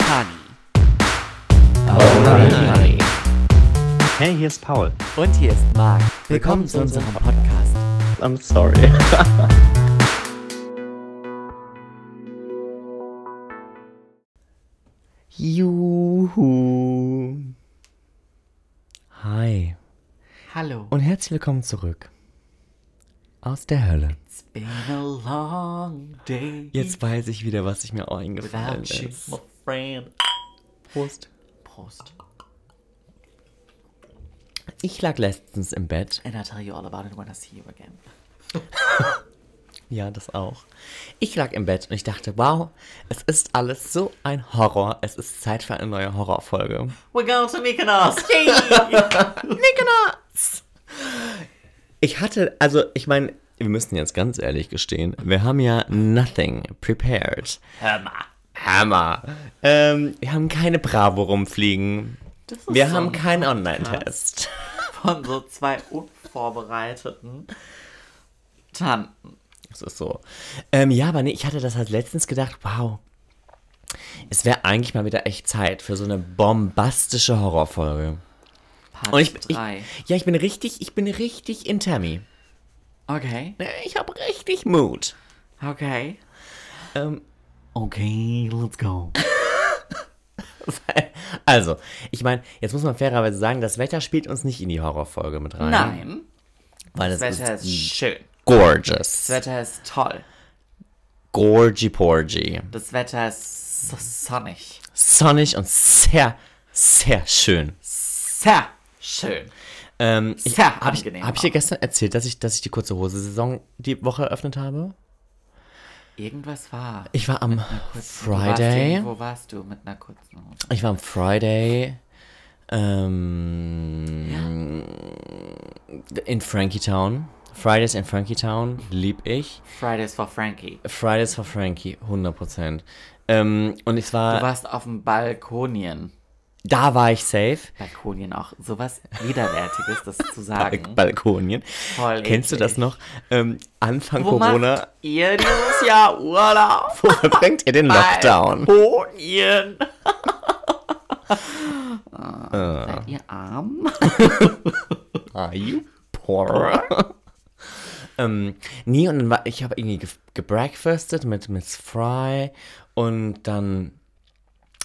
Honey. Alright. Hey, hier ist Paul. Und hier ist Marc. Willkommen zu unserem Podcast. I'm sorry. Juhu. Hi. Hallo. Und herzlich willkommen zurück. Aus der Hölle. It's been a long day Jetzt weiß ich wieder, was ich mir auch eingefallen ist. Friend. Prost. Prost. Ich lag letztens im Bett. And I'll tell you all about it when I see you again. Ja, das auch. Ich lag im Bett und ich dachte, wow, es ist alles so ein Horror. Es ist Zeit für eine neue Horrorfolge. We're going to Mykonos. Mykonos! Ich hatte, also ich meine, wir müssen jetzt ganz ehrlich gestehen, wir haben ja nothing prepared. Hör mal. Hammer. Ähm, wir haben keine Bravo rumfliegen. Das ist Wir so haben ein keinen Online-Test. Von so zwei unvorbereiteten Tanten. Das ist so. Ähm, ja, aber nee, ich hatte das halt letztens gedacht, wow. Es wäre eigentlich mal wieder echt Zeit für so eine bombastische Horrorfolge. Part Und ich, ich, 3. ja, ich bin richtig, ich bin richtig in Tammy. Okay. Ich habe richtig Mut. Okay. Ähm, Okay, let's go. also, ich meine, jetzt muss man fairerweise sagen, das Wetter spielt uns nicht in die Horrorfolge mit rein. Nein. Weil Das es Wetter ist ist schön. gorgeous. Das Wetter ist toll. Gorgy porgy. Das Wetter ist so sonnig. Sonnig und sehr, sehr schön. Sehr schön. Ähm, ich, Sehr habe ich, angenehm hab ich dir gestern erzählt, dass ich, dass ich die kurze Hose-Saison die Woche eröffnet habe? Irgendwas war. Ich war am du warst Friday. irgendwo warst du mit einer kurzen Hose? Ich war am Friday ähm, in Frankie Town. Fridays in Frankie Town, lieb ich. Fridays for Frankie. Fridays for Frankie, 100%. Ähm, und Du war, warst auf dem Balkonien. Da war ich safe. Balkonien auch. Sowas Widerwärtiges, das zu sagen. Balkonien. Voll Kennst du das noch? Ähm, Anfang Wo Corona, macht ihr dieses Jahr Urlaub? wo verbringt ihr den Lockdown? Balkonien. Äh. Seid ihr arm? Are you poor? ähm, nee, und dann war ich habe irgendwie ge gebreakfastet mit Miss Fry und dann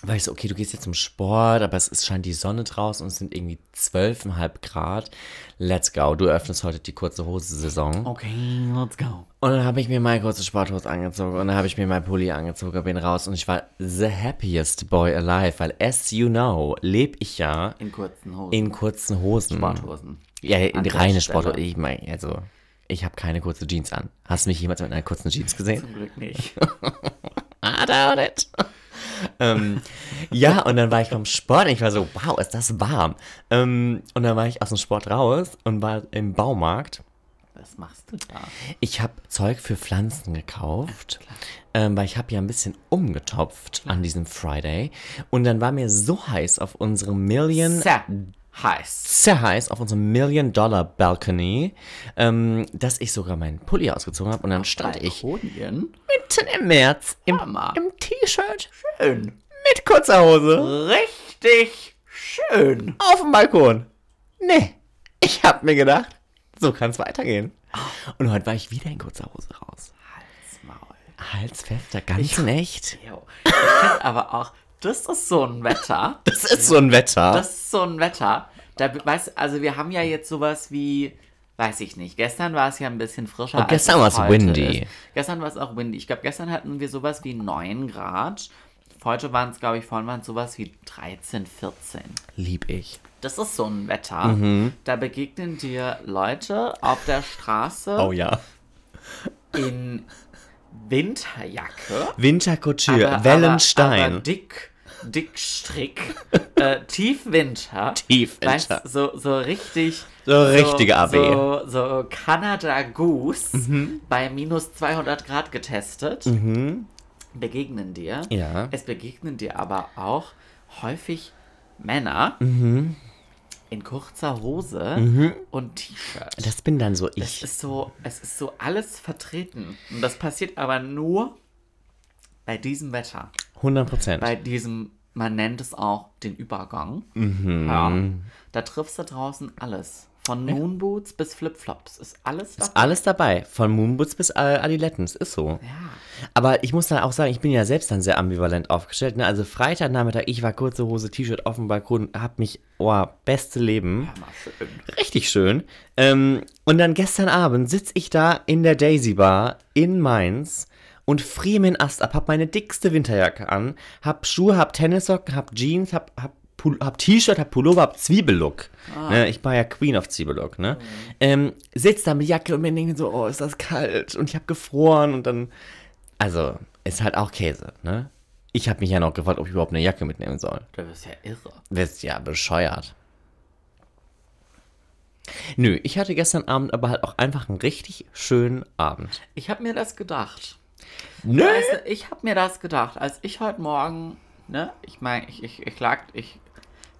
war ich so, okay, du gehst jetzt zum Sport, aber es ist, scheint die Sonne draußen und es sind irgendwie 12,5 Grad. Let's go. Du öffnest heute die kurze Hose-Saison. Okay, let's go. Und dann habe ich mir meine kurze Sporthose angezogen und dann habe ich mir mein Pulli angezogen, bin raus und ich war the happiest boy alive, weil as you know, lebe ich ja In kurzen Hosen. in kurzen Hosen. Sporthosen. Ja, der reine Stelle. Sporthose. Ich meine, also, ich habe keine kurze Jeans an. Hast du mich jemals mit einer kurzen Jeans gesehen? Zum Glück nicht. I doubt it. Ähm, ja, und dann war ich vom Sport und ich war so, wow, ist das warm. Ähm, und dann war ich aus dem Sport raus und war im Baumarkt. Was machst du da? Ich habe Zeug für Pflanzen gekauft, ähm, weil ich habe ja ein bisschen umgetopft an diesem Friday. Und dann war mir so heiß auf unserem Million Sehr heiß. sehr heiß auf unserem Million-Dollar-Balcony, ähm, dass ich sogar meinen Pulli ausgezogen habe und dann stand ich Balkonien? mitten im März im, im T-Shirt Schön. mit kurzer Hose Richtig schön. auf dem Balkon. Nee, ich hab mir gedacht, so kann es weitergehen. Und heute war ich wieder in kurzer Hose raus. Maul. Halsfester, ganz in echt. Jo. Ich finde aber auch, das ist so ein Wetter. Das ist so ein Wetter. Das ist so ein Wetter. Da, weißt, also wir haben ja jetzt sowas wie, weiß ich nicht. Gestern war es ja ein bisschen frischer. Oh, als gestern es war es windy. Ist. Gestern war es auch windy. Ich glaube, gestern hatten wir sowas wie 9 Grad. Heute waren es, glaube ich, vorhin waren es sowas wie 13, 14. Lieb ich. Das ist so ein Wetter. Mhm. Da begegnen dir Leute auf der Straße Oh ja. in Winterjacke. Wintercouture, aber- Wellenstein. Aber, aber dick, dick äh, Tiefwinter. Tiefwinter. Weißt, so, so richtig. So richtige AB. So, so Canada Goose Mhm. bei minus 200 Grad getestet. Begegnen dir. Ja. Es begegnen dir aber auch häufig Männer Mhm. In kurzer Hose und T-Shirt. Das bin dann so Es ich. ist so, es ist so alles vertreten. Und das passiert aber nur bei diesem Wetter. 100 Prozent. Bei diesem Man nennt es auch den Übergang. Mhm. Ja. Da triffst du draußen alles. Von Moonboots bis Flipflops ist alles da. Ist alles dabei. Von Moonboots bis äh, Adilettens. Ist so. Ja. Aber ich muss dann auch sagen, ich bin ja selbst dann sehr ambivalent aufgestellt. Ne? Also Freitagnachmittag, ich war kurze Hose, T-Shirt auf dem Balkon, hab mich, oh, beste Leben. Ja, schön. Richtig schön. Ähm, und dann gestern Abend sitze ich da in der Daisy Bar in Mainz und friere mir den Ast ab, hab meine dickste Winterjacke an, hab Schuhe, hab Tennissocken, hab Jeans, hab, hab, Pul- hab T-Shirt, hab Pullover, hab Zwiebellook. Ne, ich war ja Queen of Zwiebellook, ne? Ähm, sitz da mit Jacke und mir denke so, oh, ist das kalt und ich hab gefroren und dann, also, ist halt auch Käse, ne? Ich habe mich ja noch gefragt, ob ich überhaupt eine Jacke mitnehmen soll. Du bist ja irre. Bist ja bescheuert. Nö, ich hatte gestern Abend aber halt auch einfach einen richtig schönen Abend. Ich habe mir das gedacht. Nö! Weißt du, ich habe mir das gedacht, als ich heute Morgen, ne, ich meine, ich, ich, ich klagt, ich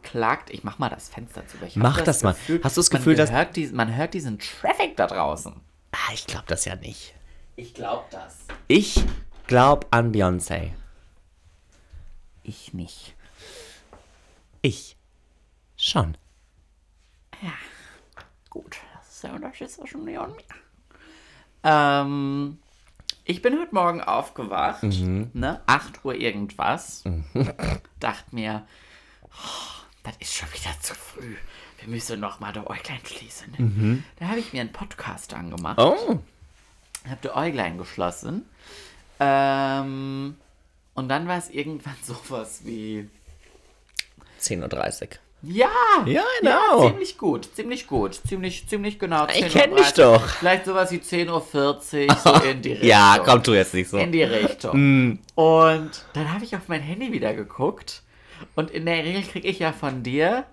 klagt, ich mach mal das Fenster zu. Ich Mach das mal. Hast du das Gefühl, man dass- hört diesen, man hört diesen Traffic da draußen? Ah, ich glaube das ja nicht. Ich glaube das. Ich glaube an Beyoncé. Ich nicht. Ich. Schon. Gut, das ist der Unterschied zwischen und mir. Ähm, ich bin heute Morgen aufgewacht, ne, 8 Uhr irgendwas. Dachte mir, oh, das ist schon wieder zu früh. Wir müssen noch mal die Äuglein schließen. Da habe ich mir einen Podcast angemacht. Oh. Hab die Äuglein geschlossen. Ähm, und dann war es irgendwann sowas wie. 10.30 Uhr. Ja! Ja, genau. ziemlich gut, ziemlich gut. Ziemlich, ziemlich genau. Ich 10:30 kenn dich doch. Vielleicht sowas wie 10.40 Uhr, so in die Richtung. Ja, komm du jetzt nicht so. In die Richtung. Und dann habe ich auf mein Handy wieder geguckt. Und in der Regel kriege ich ja von dir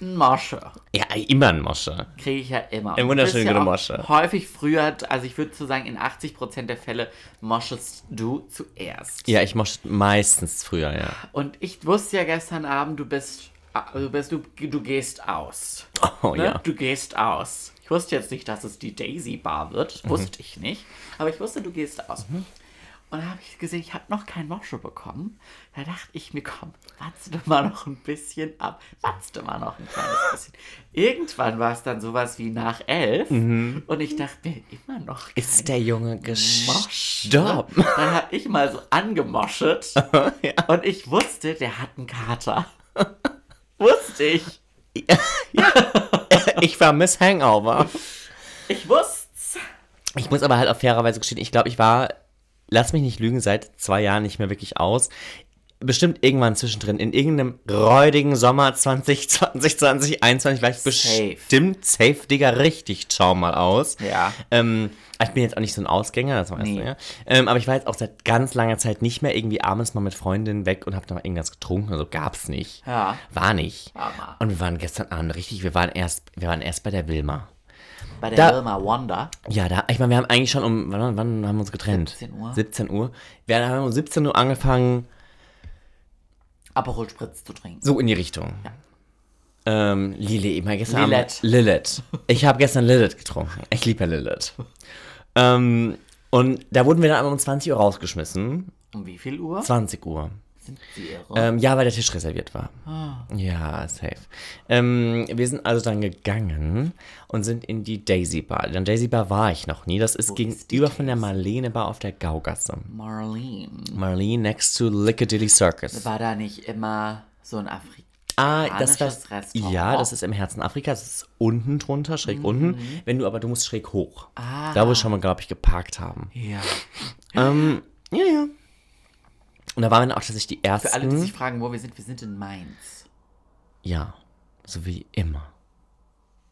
einen Mosche. Ja, immer ein Mosche. Kriege ich ja immer. Ein Und wunderschönen du bist ja Mosche. Häufig früher, also ich würde so sagen, in 80% der Fälle moschest du zuerst. Ja, ich mosche meistens früher, ja. Und ich wusste ja gestern Abend, du bist, du bist, du, du gehst aus. Oh Ne? ja. Du gehst aus. Ich wusste jetzt nicht, dass es die Daisy Bar wird. Mhm. Wusste ich nicht. Aber ich wusste, du gehst aus. Und dann habe ich gesehen, ich habe noch kein Mosche bekommen. Da dachte ich mir, komm, watste mal noch ein bisschen ab. Watste mal noch ein kleines bisschen. Irgendwann war es dann sowas wie nach elf. Und ich dachte mir, immer noch Mhm. Ist der Junge gestorben? Dann habe ich mal so angemoschet. Und ich wusste, der hat einen Kater. wusste ich. Ich war Miss Hangover. Ich wusste's. Ich muss aber halt auf fairerweise gestehen, ich glaube, ich war, lass mich nicht lügen, seit zwei Jahren nicht mehr wirklich aus. Bestimmt irgendwann zwischendrin, in irgendeinem räudigen Sommer 2020, 2021, war ich Safe. bestimmt safe, Digga, richtig schau mal aus. Ja. Ähm, ich bin jetzt auch nicht so ein Ausgänger, das weißt Nee. du ja. Ähm, aber ich war jetzt auch seit ganz langer Zeit nicht mehr irgendwie abends mal mit Freundinnen weg und hab da mal irgendwas getrunken, also gab's nicht. Ja. War nicht. Hammer. Und wir waren gestern Abend richtig, wir waren erst, wir waren erst bei der Wilma. Bei der Da- Wilma Wonder. Ja, da, ich meine, wir haben eigentlich schon um, wann, wann haben wir uns getrennt? 17 Uhr. 17 Uhr. Wir haben um 17 Uhr angefangen, Aperol Spritz zu trinken. so in die Richtung. Ähm, Lili, ich meine gestern Lilith. Abend. Lilith. Ich habe gestern Lilith getrunken. Ich liebe ja Lilith. ähm, und da wurden wir dann um 20 Uhr rausgeschmissen. Um wie viel Uhr 20 Uhr. Sind sie irre? Ähm, ja, weil der Tisch reserviert war. Ah. Ja, safe. Ähm, wir sind also dann gegangen und sind in die Daisy Bar. In der Daisy Bar war ich noch nie. Das ist ist die gegenüber von der Marlene Bar auf der Gaugasse. Marlene. Marlene next to Lickadilly Circus. War da nicht immer so ein Afrikaner? Ah, das war Restaurant? ja, das ist im Herzen Afrikas. Das ist unten drunter, schräg unten. Wenn du aber du musst schräg hoch. Mhm. Ah. Da wo wir schon mal, glaube ich, geparkt haben. Ja. Ähm, ja, ja. Und da waren wir dann auch tatsächlich die ersten. Für alle, die sich fragen, wo wir sind, wir sind in Mainz. ja, so wie immer.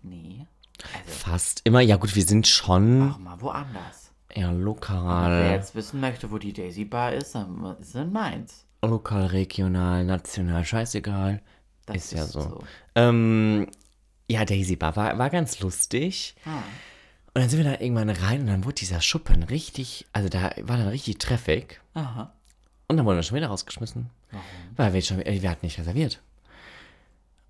Nee. Also, Fast immer. Ja gut, wir sind schon auch mal woanders. Wer lokal, jetzt wissen möchte, wo die Daisy Bar ist, dann ist es in Mainz. lokal, regional, national, scheißegal. Das ist ja so. Ähm, ja, Daisy Bar war, war ganz lustig. Ah. Und dann sind wir da irgendwann rein und dann wurde dieser Schuppen richtig, also da war dann richtig Traffic. Aha. Und dann wurden wir schon wieder rausgeschmissen. Warum? Weil wir, schon, äh, wir hatten nicht reserviert.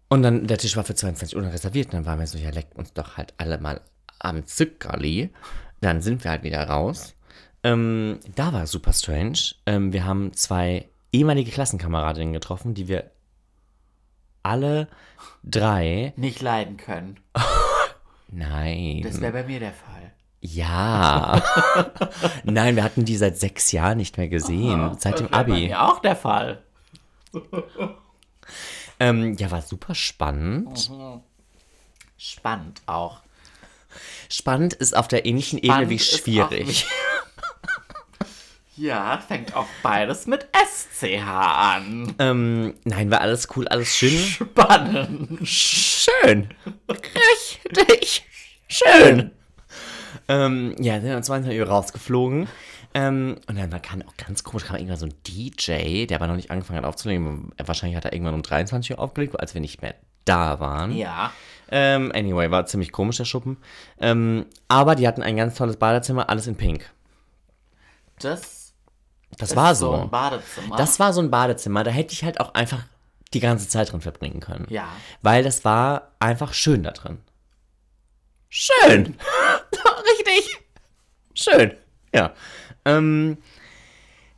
Und dann, der Tisch war für 22 Uhr reserviert. Und dann waren wir so, ja, leckt uns doch halt alle mal am Zückerli. Dann sind wir halt wieder raus. Ähm, da war super strange. Ähm, wir haben zwei ehemalige Klassenkameradinnen getroffen, die wir alle drei. Nicht leiden können. Nein. Das wäre bei mir der Fall. Ja. Nein, wir hatten die seit sechs Jahren nicht mehr gesehen. seit dem Das wär Bei Abi. mir auch der Fall. Ähm, ja, war super spannend. Spannend auch. Spannend ist auf der ähnlichen Ebene Spannend wie ist auch schwierig. Ja, fängt auch beides mit SCH an. ähm, nein, war alles cool, alles schön. Spannend. Schön. Richtig. Schön. Ähm, ja, sind um 22 Uhr rausgeflogen. Ähm, und dann kam auch ganz komisch, kam irgendwann so ein DJ, der aber noch nicht angefangen hat aufzulegen. Wahrscheinlich hat er irgendwann um 23 Uhr aufgelegt, als wir nicht mehr da waren. Ja. Ähm, anyway, war ziemlich komisch, der Schuppen. Ähm, aber die hatten ein ganz tolles Badezimmer, alles in Pink. Das Das war so so. ein Badezimmer. Das war so ein Badezimmer, da hätte ich halt auch einfach die ganze Zeit drin verbringen können. Ja. Weil das war einfach schön da drin. Schön. Richtig. Schön. Ja. Ähm,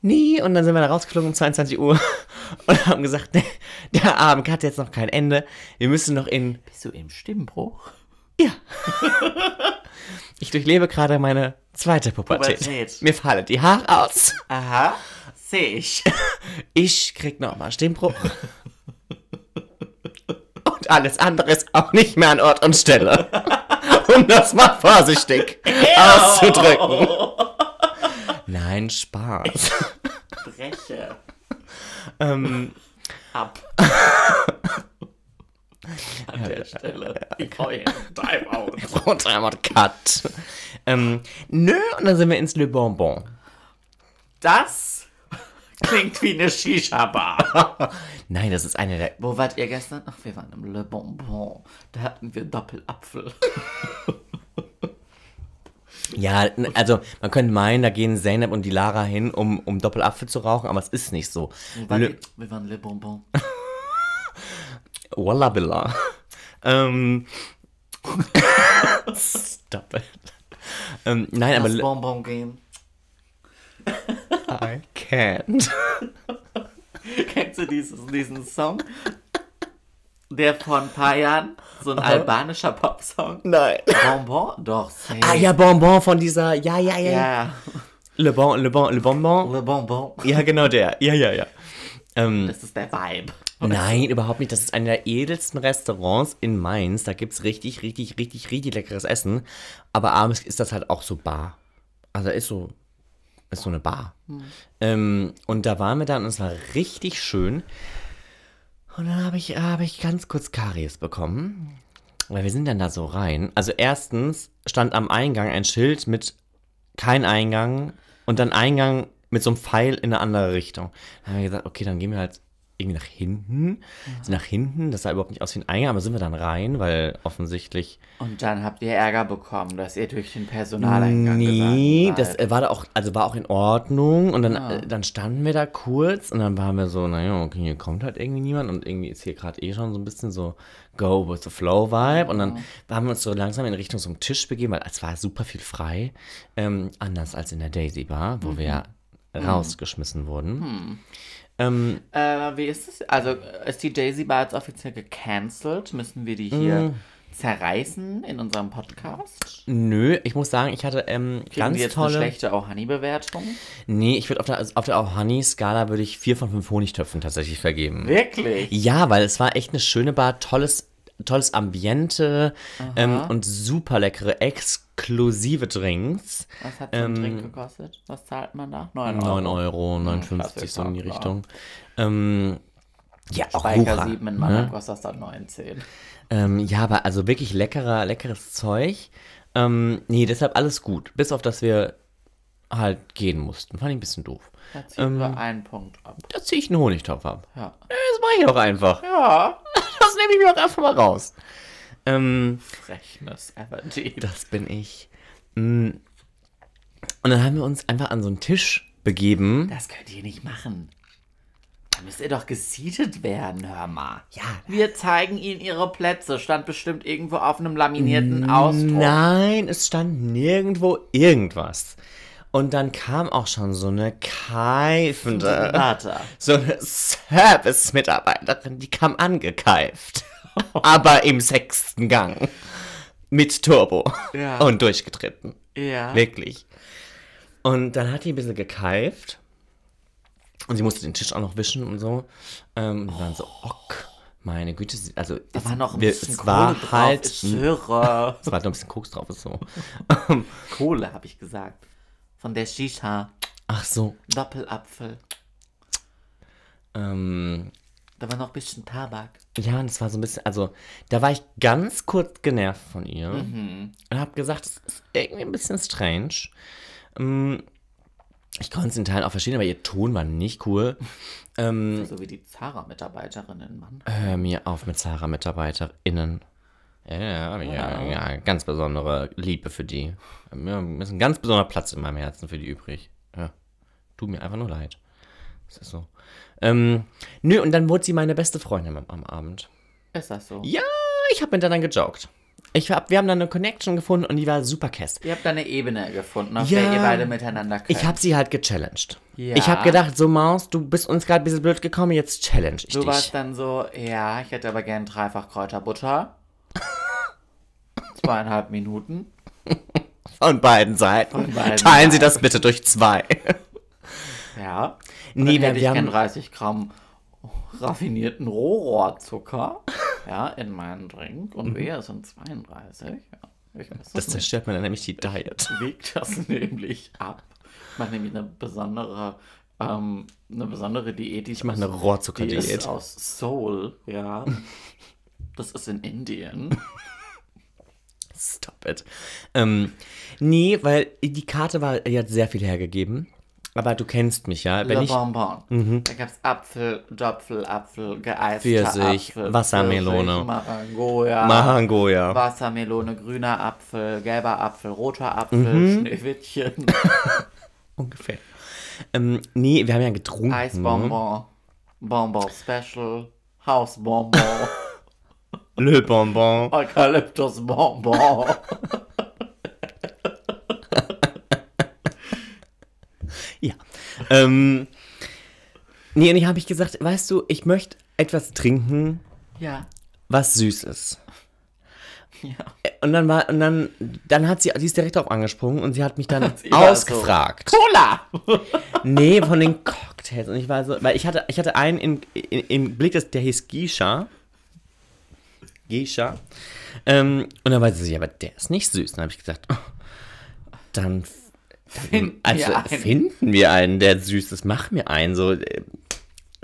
nee, und dann sind wir da rausgeflogen um 22 Uhr und haben gesagt, nee, der Abend hat jetzt noch kein Ende. Wir müssen noch in. Bist du im Stimmbruch? Ich durchlebe gerade meine zweite Pubertät. Pubertät. Mir fallen die Haare aus. Aha. Sehe ich. Ich krieg nochmal Stimmbruch. Und alles andere ist auch nicht mehr an Ort und Stelle. Um das mal vorsichtig auszudrücken. Nein, Spaß. Breche. ähm, Ab. An der Stelle. Ich hier einen Timeout. und einmal Cut. Ähm, nö, und dann sind wir ins Le Bonbon. Das klingt wie eine Shisha-Bar. Nein, das ist eine der. Wo wart ihr gestern? Ach, wir waren im Le Bonbon. Da hatten wir Doppelapfel. Ja, also man könnte meinen, da gehen Zeynep und die Lara hin, um, um Doppelapfel zu rauchen, aber es ist nicht so. Wo waren Le, wir? wir waren Le Bonbon. Wallabilla. ähm. Stop it. Ähm, nein, aber Das Le- Bonbon gehen. I can't. Kennst du dieses, diesen Song? Der vor ein paar Jahren, so ein albanischer Popsong. Nein. Bonbon? Doch, safe. Ah ja, Bonbon von dieser. Ja, ja, ja. ja. Le Bon, Le Bon, Le Bonbon. Le Bonbon. Ja, genau der. Ja, ja, ja. Ähm, Das ist der Vibe. nein, überhaupt nicht. Das ist einer der edelsten Restaurants in Mainz. Da gibt's richtig, richtig, richtig, richtig leckeres Essen. Aber abends ist das halt auch so Bar. Also ist so, ist so eine Bar. Ähm, und da waren wir dann und es war richtig schön. Und dann habe ich, habe ich ganz kurz Karies bekommen. Weil wir sind dann da so rein. Also erstens stand am Eingang ein Schild mit kein Eingang und dann Eingang mit so einem Pfeil in eine andere Richtung. Dann haben wir gesagt, okay, dann gehen wir halt irgendwie nach hinten. Sind nach hinten, das sah überhaupt nicht aus wie ein Eingang, aber sind wir dann rein, weil offensichtlich. Und dann habt ihr Ärger bekommen, dass ihr durch den Personaleingang Nee, das äh, war da auch, also war auch in Ordnung. Und dann, Ah. äh, dann standen wir da kurz und dann waren wir so, naja, okay, hier kommt halt irgendwie niemand und irgendwie ist hier gerade eh schon so ein bisschen so Go with the Flow Vibe. Und dann haben wir uns so langsam in Richtung so einem Tisch begeben, weil es war super viel frei. Ähm, anders als in der Daisy Bar, wo wir rausgeschmissen wurden. Ähm, Äh, wie ist es? Also, ist die Daisy Bar jetzt offiziell gecancelt? Müssen wir die hier Mm. zerreißen in unserem Podcast? nö, ich muss sagen, ich hatte ähm, Kriegen ganz jetzt tolle. eine schlechte Ohani-Bewertung? Nee, ich würde auf der, auf der Ohani-Skala würde ich vier von fünf Honigtöpfen tatsächlich vergeben. Wirklich? Ja, weil es war echt eine schöne Bar, tolles, tolles Ambiente ähm, und super leckere, exklusive Drinks. Was hat so ein Drink gekostet? Was zahlt man da? 9 Euro. 9 Euro, 59 Klassiker, so in die. Richtung. Ähm, ja, auch Speicher Wucher, 7 in Mann ne? kostet das dann 19. ähm, Ja, aber also wirklich leckerer, leckeres Zeug. Ähm, nee, deshalb alles gut. Bis auf, dass wir halt gehen mussten. Fand ich ein bisschen doof. Da ziehen Ähm. wir einen Punkt ab. Da ziehe ich einen Honigtopf ab. Ja. Das mache ich doch einfach. Ja. Das nehme ich mir auch einfach mal raus. Ähm, Frechnis, Aberdeen. Das bin ich. Mm. Und dann haben wir uns einfach an so einen Tisch begeben. Das könnt ihr nicht machen. Da müsst ihr doch gesiedet werden, hör mal. Ja. Wir zeigen ihnen ihre Plätze. Stand bestimmt irgendwo auf einem laminierten Ausdruck. Nein, es stand nirgendwo irgendwas. Und dann kam auch schon so eine keifende, so eine Service-Mitarbeiterin, die kam angekeift. aber im sechsten Gang. Mit Turbo. Ja. Und durchgetreten. Ja. Wirklich. Und dann hat die ein bisschen gekeift. Und sie musste den Tisch auch noch wischen und so. Ähm, und dann so, ok, meine Güte. Also, Da war noch ein wir- bisschen es Kohle war drauf. halt, Ich es war noch ein bisschen Koks drauf, ist so. Kohle, habe ich gesagt. Von der Shisha. Ach so. Doppelapfel. Ähm, Da war noch ein bisschen Tabak. ja, und es war so ein bisschen, also, da war ich ganz kurz genervt von ihr. Mhm. Und habe gesagt, es ist irgendwie ein bisschen strange. Ähm, ich konnte es in Teilen auch verstehen, aber ihr Ton war nicht cool. Ähm, So wie die Zara-Mitarbeiterin, Mann. Hör mir auf mit Zara-MitarbeiterInnen. Ja, ja, ja, ja, ganz besondere Liebe für die. Mir ist ein ganz besonderer Platz in meinem Herzen für die übrig. Ja. Tut mir einfach nur leid. Das ist so. Ähm, nö, und dann wurde sie meine beste Freundin am, am Abend. Ist das so? Ja, ich habe mit der dann gejoggt. Ich hab, wir haben dann eine Connection gefunden und die war super Kest. Ihr habt da eine Ebene gefunden, auf Ja. der ihr beide miteinander könnt. Ich habe sie halt gechallenged. Ja. Ich habe gedacht, so Maus, du bist uns gerade ein bisschen blöd gekommen, jetzt challenge ich Du dich. warst dann so, ja, ich hätte aber gern dreifach Kräuterbutter. Zweieinhalb Minuten. Von beiden Seiten. Von beiden Teilen Sie Seiten. das bitte durch zwei. Ja. Nee, dann hätte ich wir haben- 30 Gramm raffinierten Rohrohrzucker ja, in meinen Drink. Und wir sind 32. Ja, Das das zerstört mir dann nämlich die Diet. wiegt das nämlich ab. Ich mache nämlich eine besondere, ähm, eine besondere Diät. Die ich mache eine Die ist Rohrzuckerdiät. aus Seoul, ja. Das ist in Indien. Stop it. Ähm, nee, weil die Karte war, die hat sehr viel hergegeben. Aber du kennst mich, ja. Wenn Le ich, Bonbon. Da gab es Apfel, Dopfel, Apfel, geeister Pfirsich, Apfel, Wassermelone. Pfirsich, Marangoja, Mahangoya. Wassermelone, grüner Apfel, gelber Apfel, roter Apfel, Mhm. Schneewittchen, Ungefähr. Ähm, nee, wir haben ja getrunken. Eisbonbon, Bonbon Special, Hausbonbon, Le Bonbon. Eukalyptusbonbon. Ja. Ähm, nee, und ich habe ich gesagt, weißt du, ich möchte etwas trinken, Ja, was süß ist. ja. Und dann war, und dann, dann hat sie, die ist direkt darauf angesprungen und sie hat mich dann Sie ausgefragt. Cola! Nee, von den Cocktails. Und ich war so, weil ich hatte, ich hatte einen im, im, im Blick, das- der hieß Gisha. Gisha. Ähm, und dann war sie ja, aber der ist nicht süß. Und dann habe ich gesagt, oh, dann, dann Finden also, wir einen. finden wir einen, der süß ist. Mach mir einen. So, äh,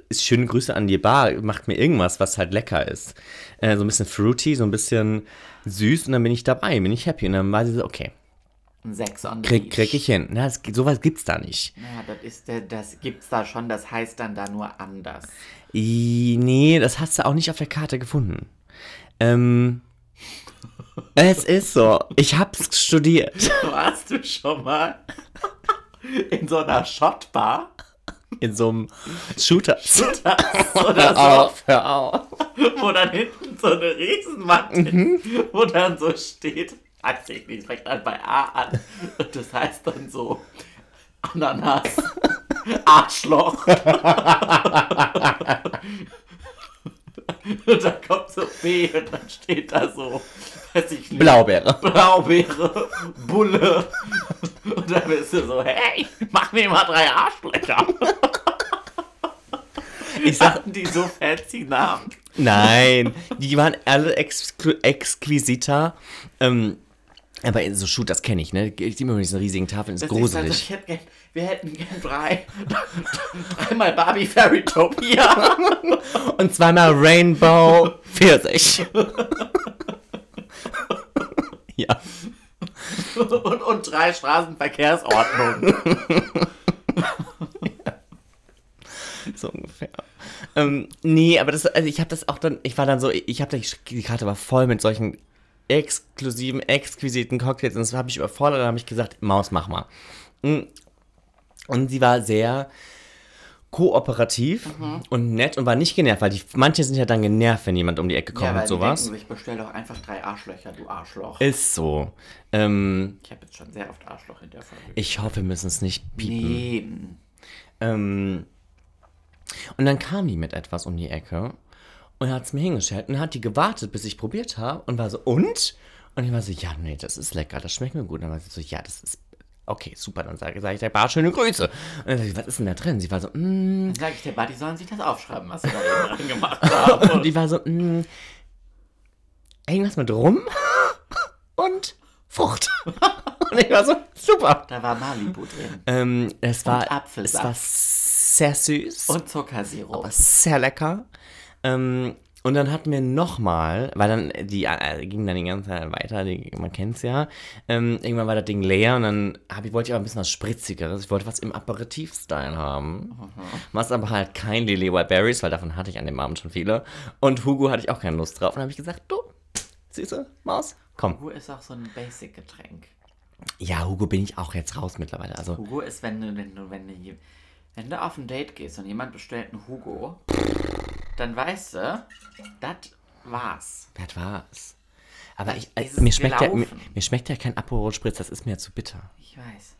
ist schöne Grüße an die Bar. Macht mir irgendwas, was halt lecker ist. Äh, so ein bisschen fruity, so ein bisschen süß. Und dann bin ich dabei, bin ich happy. Und dann war sie so, okay, Sex on krieg, krieg ich hin. Na, das, sowas gibt's da nicht. Ja, das ist der, das gibt's da schon, das heißt dann da nur anders. I, nee, das hast du auch nicht auf der Karte gefunden. Ähm, es ist so. Ich hab's studiert. Warst du schon mal in so einer Shotbar In so einem Shooter. oder so, auf, hör auf. wo dann hinten so eine Riesenwand ist, wo dann so steht, weiß ich nicht, fängt dann bei A an und das heißt dann so Ananas, Arschloch. Und dann kommt so B und dann steht da so, weiß ich nicht, Blaubeere. Blaubeere, Bulle. Und dann bist du so, hey, mach mir mal drei Arschlöcher. Ich sag, Hatten die so fancy Namen? nein, die waren alle exklu exquisiter. Ähm, aber so Shoot, das kenne ich, ne? Ich sehe immer mit diesen riesigen Tafeln, ist Das ist also, gruselig. ich hätte gern, wir hätten gern drei, dreimal Barbie Fairytopia. Und zweimal Rainbow Pfirsich. ja. und, und drei Straßenverkehrsordnungen. So ungefähr. Ähm, nee, aber das, also ich habe das auch dann, ich war dann so, ich habe die Karte war voll mit solchen exklusiven, exquisiten Cocktails und das habe ich überfordert, dann habe ich gesagt, Maus, mach mal. Und sie war sehr kooperativ und nett und war nicht genervt, weil die, manche sind ja dann genervt, wenn jemand um die Ecke kommt Ja, weil die sowas. denken sich, bestell doch einfach drei Arschlöcher, du Arschloch. Ist so. Ähm, Ich habe jetzt schon sehr oft Arschloch in der Folge. ich hoffe, wir müssen es nicht piepen. Nee. Ähm, und dann kam die mit etwas um die Ecke und hat es mir hingestellt und hat die gewartet, bis ich probiert habe und war so, und? Und ich war so, ja, nee, das ist lecker, das schmeckt mir gut. Und dann war sie so, ja, das ist, okay, super, dann sage sag ich der Bar schöne Grüße. Und dann sag ich, was ist denn da drin? Sie war so, mm, Dann sage ich der Buddy, sollen sich das aufschreiben, was sie da eben reingemacht haben. und die war so, mm, irgendwas mit Rum und Frucht. und ich war so, super. Da war Malibu drin. Ähm, es war, es Apfelsaft. war sehr süß. Und Zuckersirup. sehr lecker. Ähm, und dann hatten wir nochmal, weil dann die äh, ging dann die ganze Zeit weiter, die, man kennt's ja. Ähm, irgendwann war das Ding leer und dann hab ich, wollte ich aber ein bisschen was Spritzigeres. Ich wollte was im Aperitif-Style haben. Was aber halt kein Lily White Berries, weil davon hatte ich an dem Abend schon viele. Und Hugo hatte ich auch keine Lust drauf. Und dann habe ich gesagt, du, süße Maus, komm. Hugo ist auch so ein Basic-Getränk. Ja, Hugo bin ich auch jetzt raus mittlerweile. Also, Hugo ist, wenn du, wenn du, wenn du, wenn du auf ein Date gehst und jemand bestellt einen Hugo, dann weißt du, das war's. das war's. Aber ich, Dieses mir, schmeckt ja, mir, mir schmeckt ja kein Aperol Spritz, das ist mir zu bitter. Ich weiß.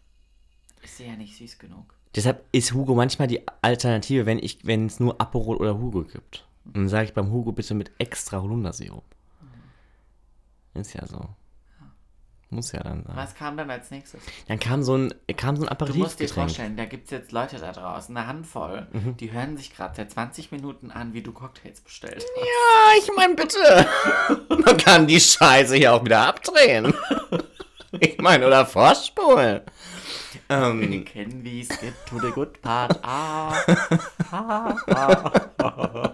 Ist ja nicht süß genug. Deshalb ist Hugo manchmal die Alternative, wenn ich, wenn es nur Aperol oder Hugo gibt. Und dann sage ich beim Hugo bitte mit extra Holundersirup. Ist ja so. Muss ja dann sein. Was kam dann als nächstes? Dann kam so ein, kam so ein Du musst dir vorstellen, da gibt es jetzt Leute da draußen, eine Handvoll, Mhm. die hören sich gerade seit 20 Minuten an, wie du Cocktails bestellt hast. Ja, ich meine bitte. Man kann die Scheiße hier auch wieder abdrehen. Ich meine, oder vorspulen. Ähm, kennen, wie es geht, to the good part. Ah, ah, ah.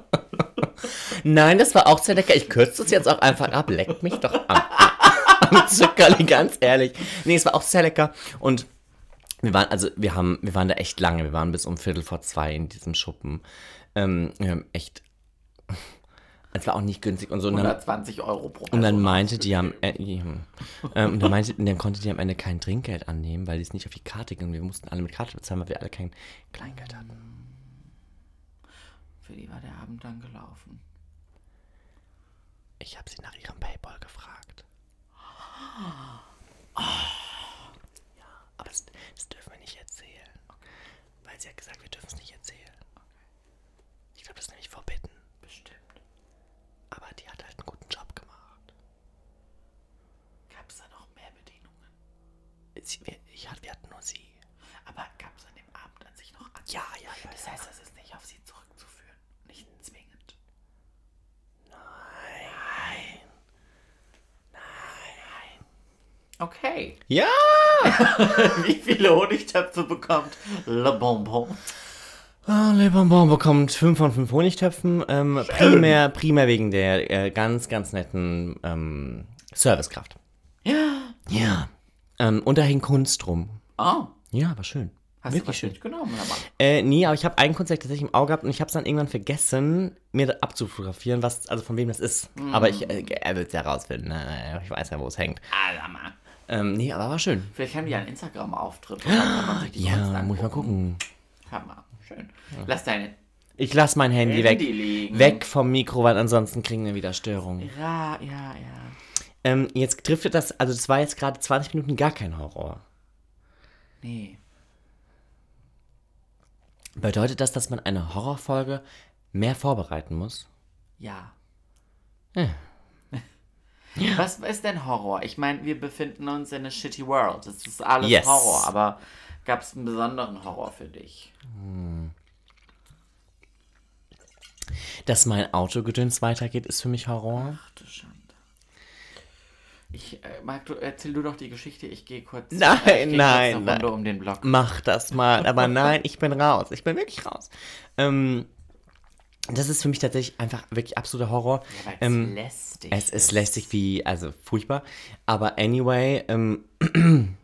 Nein, das war auch sehr lecker. Ich kürze das jetzt auch einfach ab. Leckt mich doch am, am Zuckerli, ganz ehrlich. Nee, es war auch sehr lecker. Und wir waren, also wir haben, wir waren da echt lange. Wir waren bis um Viertel vor zwei in diesem Schuppen. Ähm, wir haben echt. Es war auch nicht günstig und so. Und dann, 120 Euro pro und dann Person meinte die am ausgegeben. äh, hm. ähm, und dann meinte, dann konnte die am Ende kein Trinkgeld annehmen, weil die es nicht auf die Karte ging. Wir mussten alle mit Karte bezahlen, weil wir alle kein Kleingeld hatten. Für die war der Abend dann gelaufen. Ich habe sie nach ihrem Paypal gefragt. Ja, aber das, das dürfen wir nicht erzählen. Weil sie hat gesagt, wir dürfen es nicht erzählen. Ich glaube, das ist nämlich forbidden. Bestimmt. Aber die hat halt einen guten Job gemacht. Gab es da noch mehr Bedienungen? Sie, wir, ich, wir hatten nur sie. Aber gab es an dem Abend an sich noch andere? Ja, ja, ja. Das heißt, das ist nicht auf sie zurückzuführen. Nicht zwingend. Nein. Nein. Okay. Ja! Wie viele Honigtöpfe bekommt Le Bonbon? Oh, Le Bonbon bekommt 5 von 5 Honigtöpfen. Ähm, primär, primär wegen der äh, ganz, ganz netten ähm, Servicekraft. Ja. Ja. Ähm, und da hing Kunst drum. Oh. Ja, war schön. Hast du Wirklich was schön. Oder was? Äh, nee, aber ich habe einen Kunstwerk tatsächlich im Auge gehabt und ich habe es dann irgendwann vergessen, mir abzufotografieren, was, also von wem das ist. Aber ich, äh, er wird es ja rausfinden. Ne? Ich weiß ja, wo es hängt. Alama. Ähm, nee, aber war schön. Vielleicht haben die einen Instagram-Auftritt. Ja, muss ich mal gucken. Hammer. Schön. Lass deine Ich lass mein Handy, Handy weg. liegen. Weg vom Mikro, weil ansonsten kriegen wir wieder Störungen. Ja, ja, ja. Ähm, jetzt trifft das, also das war jetzt gerade 20 Minuten gar kein Horror. Nee. Bedeutet das, dass man eine Horrorfolge mehr vorbereiten muss? Ja. Ja. Was ist denn Horror? Ich meine, wir befinden uns in a shitty world. Das ist alles Yes. Horror, aber gab es einen besonderen Horror für dich? Dass mein Autogedöns weitergeht, ist für mich Horror. Ach du Schande. Ich, äh, Marc, du, erzähl du doch die Geschichte, ich gehe kurz, Nein, äh, ich geh nein, kurz nein. um den Block. Mach das mal. Aber nein, ich bin raus. Ich bin wirklich raus. Ähm, das ist für mich tatsächlich einfach wirklich absoluter Horror. Weil es ähm, lästig es ist lästig wie, also furchtbar. Aber anyway, ähm,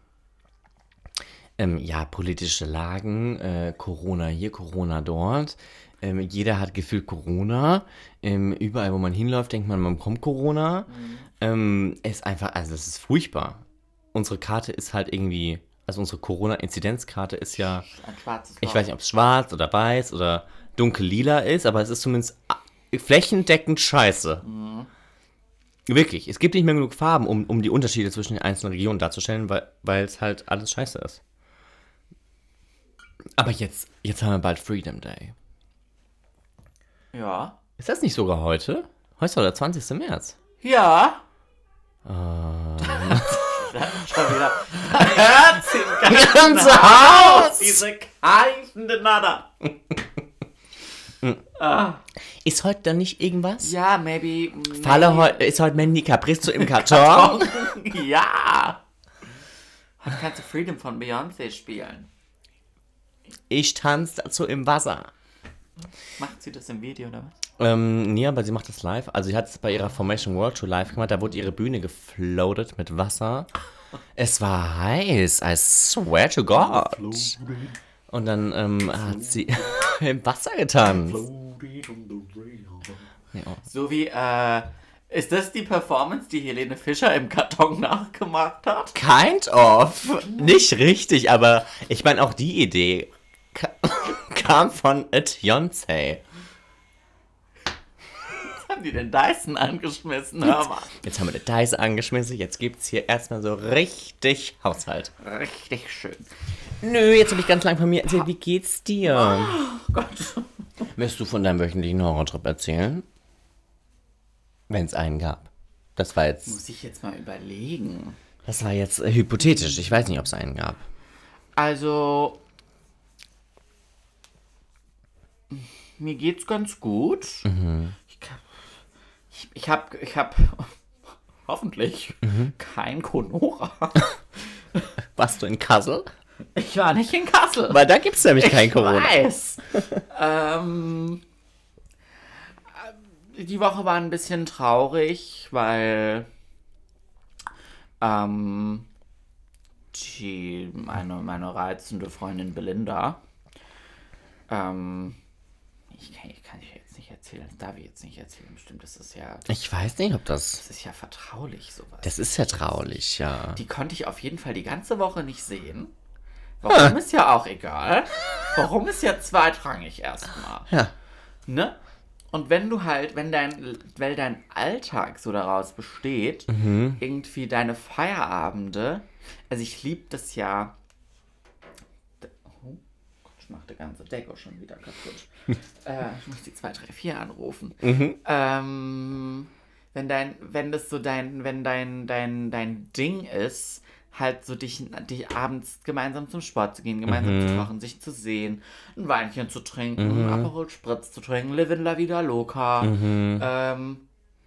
ähm, ja, politische Lagen, äh, Corona hier, Corona dort. Ähm, jeder hat gefühlt Corona. Ähm, überall, wo man hinläuft, denkt man, man bekommt Corona. Ähm, ist einfach, also es ist furchtbar. Unsere Karte ist halt irgendwie also unsere Corona-Inzidenzkarte ist ja, ich weiß nicht, ob es schwarz oder weiß oder dunkel-lila ist, aber es ist zumindest flächendeckend scheiße. Wirklich, es gibt nicht mehr genug Farben, um, um die Unterschiede zwischen den einzelnen Regionen darzustellen, weil, es halt alles scheiße ist. Aber jetzt, jetzt haben wir bald Freedom Day. Ja. Ist das nicht sogar heute? Heute ist doch der 20. März. Ja. Ähm. Schon wieder. Herz im ganzen Ganze Haus. Haus. Diese keifende Nada. Ah, Ist heute dann nicht irgendwas? ja, maybe. Falle heute, ist heute Mandy Capristo im Karton? ja. Heute kannst du Freedom von Beyoncé spielen. Ich tanze dazu im Wasser. Macht sie das im Video oder was? Ähm, nee, aber sie macht das live. Also sie hat es bei ihrer Formation World Tour live gemacht. Da wurde ihre Bühne gefloatet mit Wasser. Es war heiß. I swear to God. Und dann ähm, hat sie im Wasser getanzt. Ja. So wie, äh, ist das die Performance, die Helene Fischer im Karton nachgemacht hat? Kind of. Nicht richtig, aber ich meine auch die Idee ka- kam von Beyoncé. Was haben die denn Dyson angeschmissen? Hör mal. Jetzt haben wir den Dice angeschmissen. Jetzt gibt's hier erstmal so richtig Haushalt. Richtig schön. Nö, jetzt habe ich ganz lang von mir erzählt. Wie geht's dir? Gott. Möchtest du von deinem wöchentlichen Horrortrip erzählen? Wenn es einen gab. Das war jetzt, Muss ich jetzt mal überlegen. das war jetzt äh, hypothetisch. Ich weiß nicht, ob es einen gab. Also, mir geht's ganz gut. Ich, kann- ich, ich habe, ich hab, hoffentlich kein Conora. Warst du in Kassel? Ich war nicht in Kassel. Weil da gibt's nämlich kein ich Corona. weiß. ähm, äh, die Woche war ein bisschen traurig, weil ähm, die, meine, meine reizende Freundin Belinda, ähm, ich kann, ich kann ich jetzt nicht erzählen, das darf ich jetzt nicht erzählen, bestimmt, das ist ja, Ich weiß nicht, ob das. das ist ja vertraulich, sowas. Das ist ja traulich, ja. Die konnte ich auf jeden Fall die ganze Woche nicht sehen. Warum ist ja auch egal. Warum ist ja zweitrangig erstmal. Ja. Ne? Und wenn du halt, wenn dein, weil dein Alltag so daraus besteht, Mhm. irgendwie deine Feierabende, also ich liebe das ja. Oh Gott, ich mach die ganze Deko schon wieder kaputt. äh, ich muss die 234 anrufen. Mhm. Ähm, wenn dein, wenn das so dein, wenn dein, dein, dein Ding ist, halt so dich, dich abends gemeinsam zum Sport zu gehen, gemeinsam Mhm. zu kochen, sich zu sehen, ein Weinchen zu trinken, Aperol Spritz zu trinken, Live in la Vida Loca. Mhm. Ähm,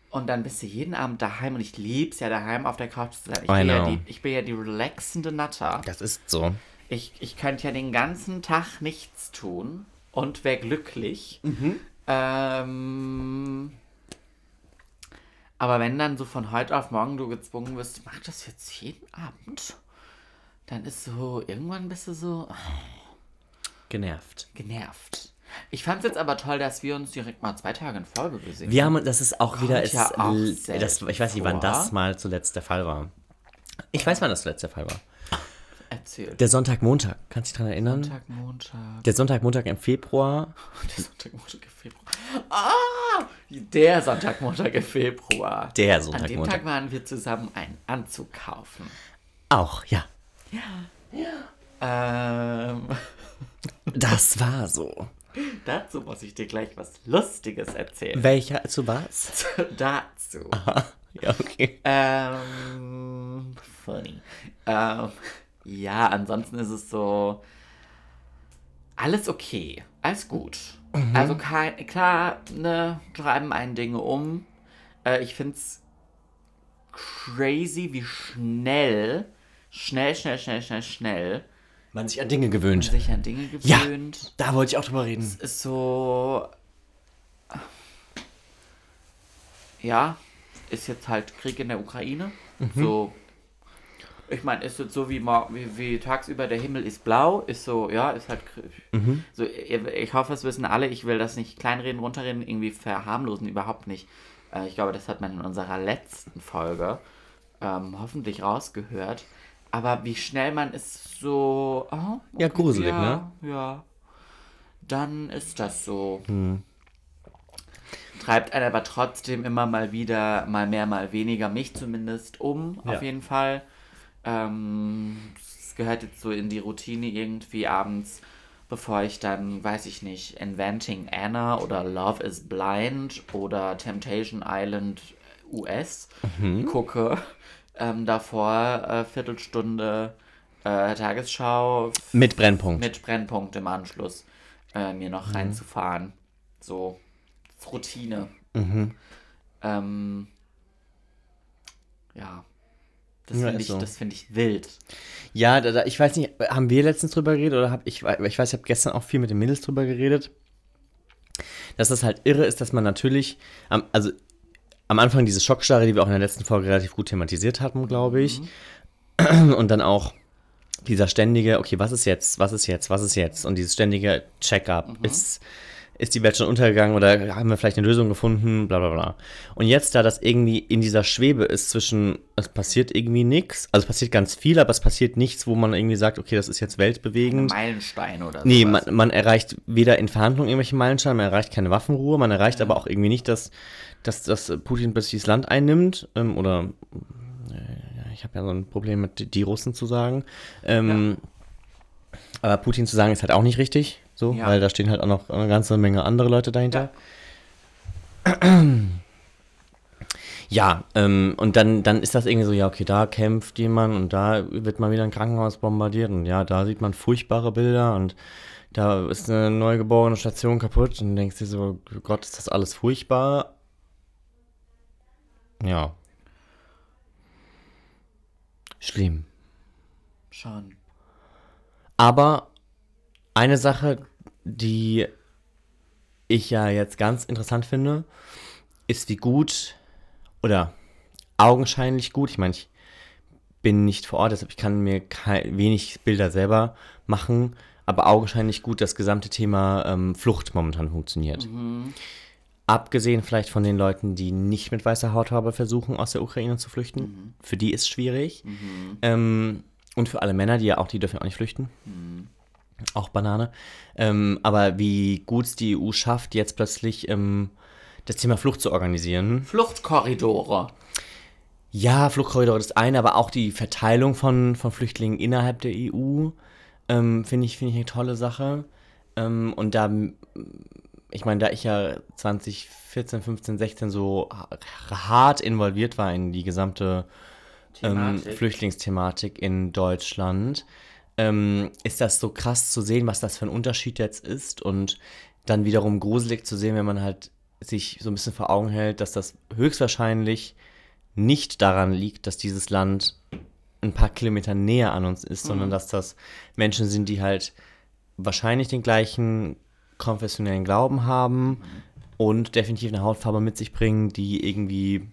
und dann bist du jeden Abend daheim und ich lieb's ja daheim auf der Couch zu sein. Ich, bin ja, die, ich bin ja die relaxende Natter. Das ist so. Ich, ich könnte ja den ganzen Tag nichts tun und wäre glücklich. Ähm, aber wenn dann so von heute auf morgen du gezwungen wirst, mach das jetzt jeden Abend, dann ist so, irgendwann bist du so Genervt. genervt. Ich fand es jetzt aber toll, dass wir uns direkt mal zwei Tage in Folge gesehen Wir haben, das ist auch wieder, ist, ja auch das, ich weiß nicht, wann vor. das mal zuletzt der Fall war. Ich weiß, wann das zuletzt der Fall war. Erzählt. Der Sonntag, Montag. Kannst du dich dran erinnern? Sonntag, Montag. Der Sonntag, Montag im Februar. Der Sonntag, Montag im Februar. Ah! Der Sonntag, Montag im Februar. Der An Sonntag, dem Montag. Tag waren wir zusammen einen Anzug kaufen. Auch, ja. Ähm, Das war so. dazu muss ich dir gleich was Lustiges erzählen. Welcher zu was? dazu. Ja, okay. Ähm, funny. Ähm, ja, ansonsten ist es so. Alles okay. Alles gut. Also kein, klar, ne, treiben einen Dinge um. Äh, ich find's crazy, wie schnell, schnell, schnell, schnell, schnell, schnell Man sich an Dinge gewöhnt. sich an Dinge Ja. gewöhnt. Da wollte ich auch drüber reden. ist so. Ja, ist jetzt halt Krieg in der Ukraine. So. Ich meine, ist so wie, wie, wie tagsüber der Himmel ist blau, ist so, ja, ist halt. Krieg. So, ich hoffe, es wissen alle, ich will das nicht kleinreden, runterreden, irgendwie verharmlosen, überhaupt nicht. Äh, ich glaube, das hat man in unserer letzten Folge ähm, hoffentlich rausgehört. Aber wie schnell man ist so. Oh, Ja, gruselig, ja, ne? Ja. Dann ist das so. Hm. Treibt einen aber trotzdem immer mal wieder, mal mehr, mal weniger, mich zumindest, um, Ja. auf jeden Fall. Ähm, es gehört jetzt so in die Routine irgendwie abends, bevor ich dann, weiß ich nicht, Inventing Anna oder Love is Blind oder Temptation Island US Mhm. gucke. Ähm, davor äh, Viertelstunde äh, Tagesschau Mit Brennpunkt. mit Brennpunkt im Anschluss äh, mir Mhm. noch reinzufahren. So, Routine. Mhm. Ähm, ja. Das Ja, finde ich, so. das finde ich wild. Ja, da, da, ich weiß nicht, haben wir letztens drüber geredet oder hab ich, ich weiß, ich habe gestern auch viel mit den Mädels drüber geredet, dass das halt irre ist, dass man natürlich, am, also am Anfang diese Schockstarre, die wir auch in der letzten Folge relativ gut thematisiert hatten, glaube ich, und dann auch dieser ständige, okay, was ist jetzt, was ist jetzt, was ist jetzt und dieses ständige Check-up, ist, ist die Welt schon untergegangen oder haben wir vielleicht eine Lösung gefunden, bla bla bla. Und jetzt, da das irgendwie in dieser Schwebe ist zwischen, es passiert irgendwie nichts, also es passiert ganz viel, aber es passiert nichts, wo man irgendwie sagt, okay, das ist jetzt weltbewegend. Meilenstein oder Nee, sowas. man, man erreicht weder in Verhandlungen irgendwelche Meilensteine, man erreicht keine Waffenruhe, man erreicht aber auch irgendwie nicht, dass, dass, dass Putin plötzlich das Land einnimmt ähm, oder äh, ja, ich habe ja so ein Problem mit die- Russen zu sagen. Ähm, Aber Putin zu sagen ist halt auch nicht richtig, so, Ja. weil da stehen halt auch noch eine ganze Menge andere Leute dahinter. Ja. Ja, ähm, und dann, dann ist das irgendwie so, ja, okay, da kämpft jemand und da wird mal wieder ein Krankenhaus bombardiert und ja, da sieht man furchtbare Bilder und da ist eine neugeborene Station kaputt und denkst dir so, Gott, ist das alles furchtbar? Ja. Schlimm. Schon. Aber eine Sache, die ich ja jetzt ganz interessant finde, ist, wie gut oder augenscheinlich gut, ich meine, ich bin nicht vor Ort, deshalb ich kann mir kei- wenig Bilder selber machen, aber augenscheinlich gut das gesamte Thema ähm, Flucht momentan funktioniert. Abgesehen vielleicht von den Leuten, die nicht mit weißer Hautfarbe versuchen, aus der Ukraine zu flüchten. Für die ist schwierig. Ähm, und für alle Männer, die ja auch, die dürfen ja auch nicht flüchten. Auch Banane. Ähm, aber wie gut es die EU schafft, jetzt plötzlich ähm, das Thema Flucht zu organisieren. Fluchtkorridore. Ja, Fluchtkorridor ist eine, aber auch die Verteilung von, von Flüchtlingen innerhalb der EU ähm, finde ich, finde ich eine tolle Sache. Ähm, und da, ich meine, da ich ja 2014, 15, 16 so ha- hart involviert war in die gesamte ähm, Thematik. Flüchtlingsthematik in Deutschland, ähm, ist das so krass zu sehen, was das für ein Unterschied jetzt ist und dann wiederum gruselig zu sehen, wenn man halt sich so ein bisschen vor Augen hält, dass das höchstwahrscheinlich nicht daran liegt, dass dieses Land ein paar Kilometer näher an uns ist, sondern dass das Menschen sind, die halt wahrscheinlich den gleichen konfessionellen Glauben haben und definitiv eine Hautfarbe mit sich bringen, die irgendwie,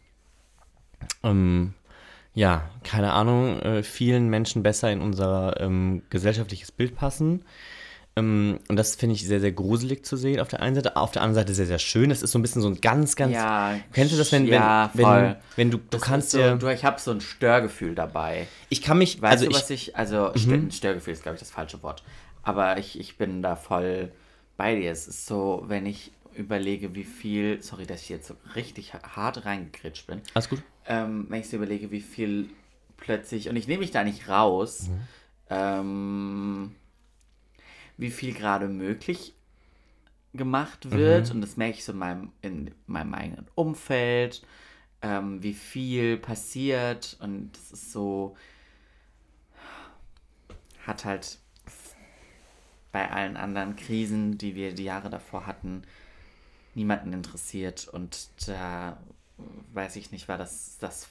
ähm, ja, keine Ahnung, äh, vielen Menschen besser in unser ähm, gesellschaftliches Bild passen. Ähm, und das finde ich sehr, sehr gruselig zu sehen auf der einen Seite. Auf der anderen Seite sehr, sehr schön. Es ist so ein bisschen so ein ganz, ganz. Ja, Kennst du das, wenn, ja, wenn, voll. wenn, wenn du, du Das kannst so, dir. du, ich habe so ein Störgefühl dabei. ich kann mich. Weißt also du, ich, Mhm. was ich, also Stör- Störgefühl ist, glaube ich, das falsche Wort. Aber ich, ich bin da voll bei dir. Es ist so, wenn ich überlege, wie viel, sorry, dass ich jetzt so richtig hart reingekritscht bin, Alles gut. ähm, wenn ich so überlege, wie viel plötzlich, und ich nehme mich da nicht raus, Mhm. ähm, wie viel gerade möglich gemacht wird, und das merke ich so in meinem, in meinem eigenen Umfeld, ähm, wie viel passiert, und das ist so, hat halt bei allen anderen Krisen, die wir die Jahre davor hatten, niemanden interessiert. Und da weiß ich nicht, war das das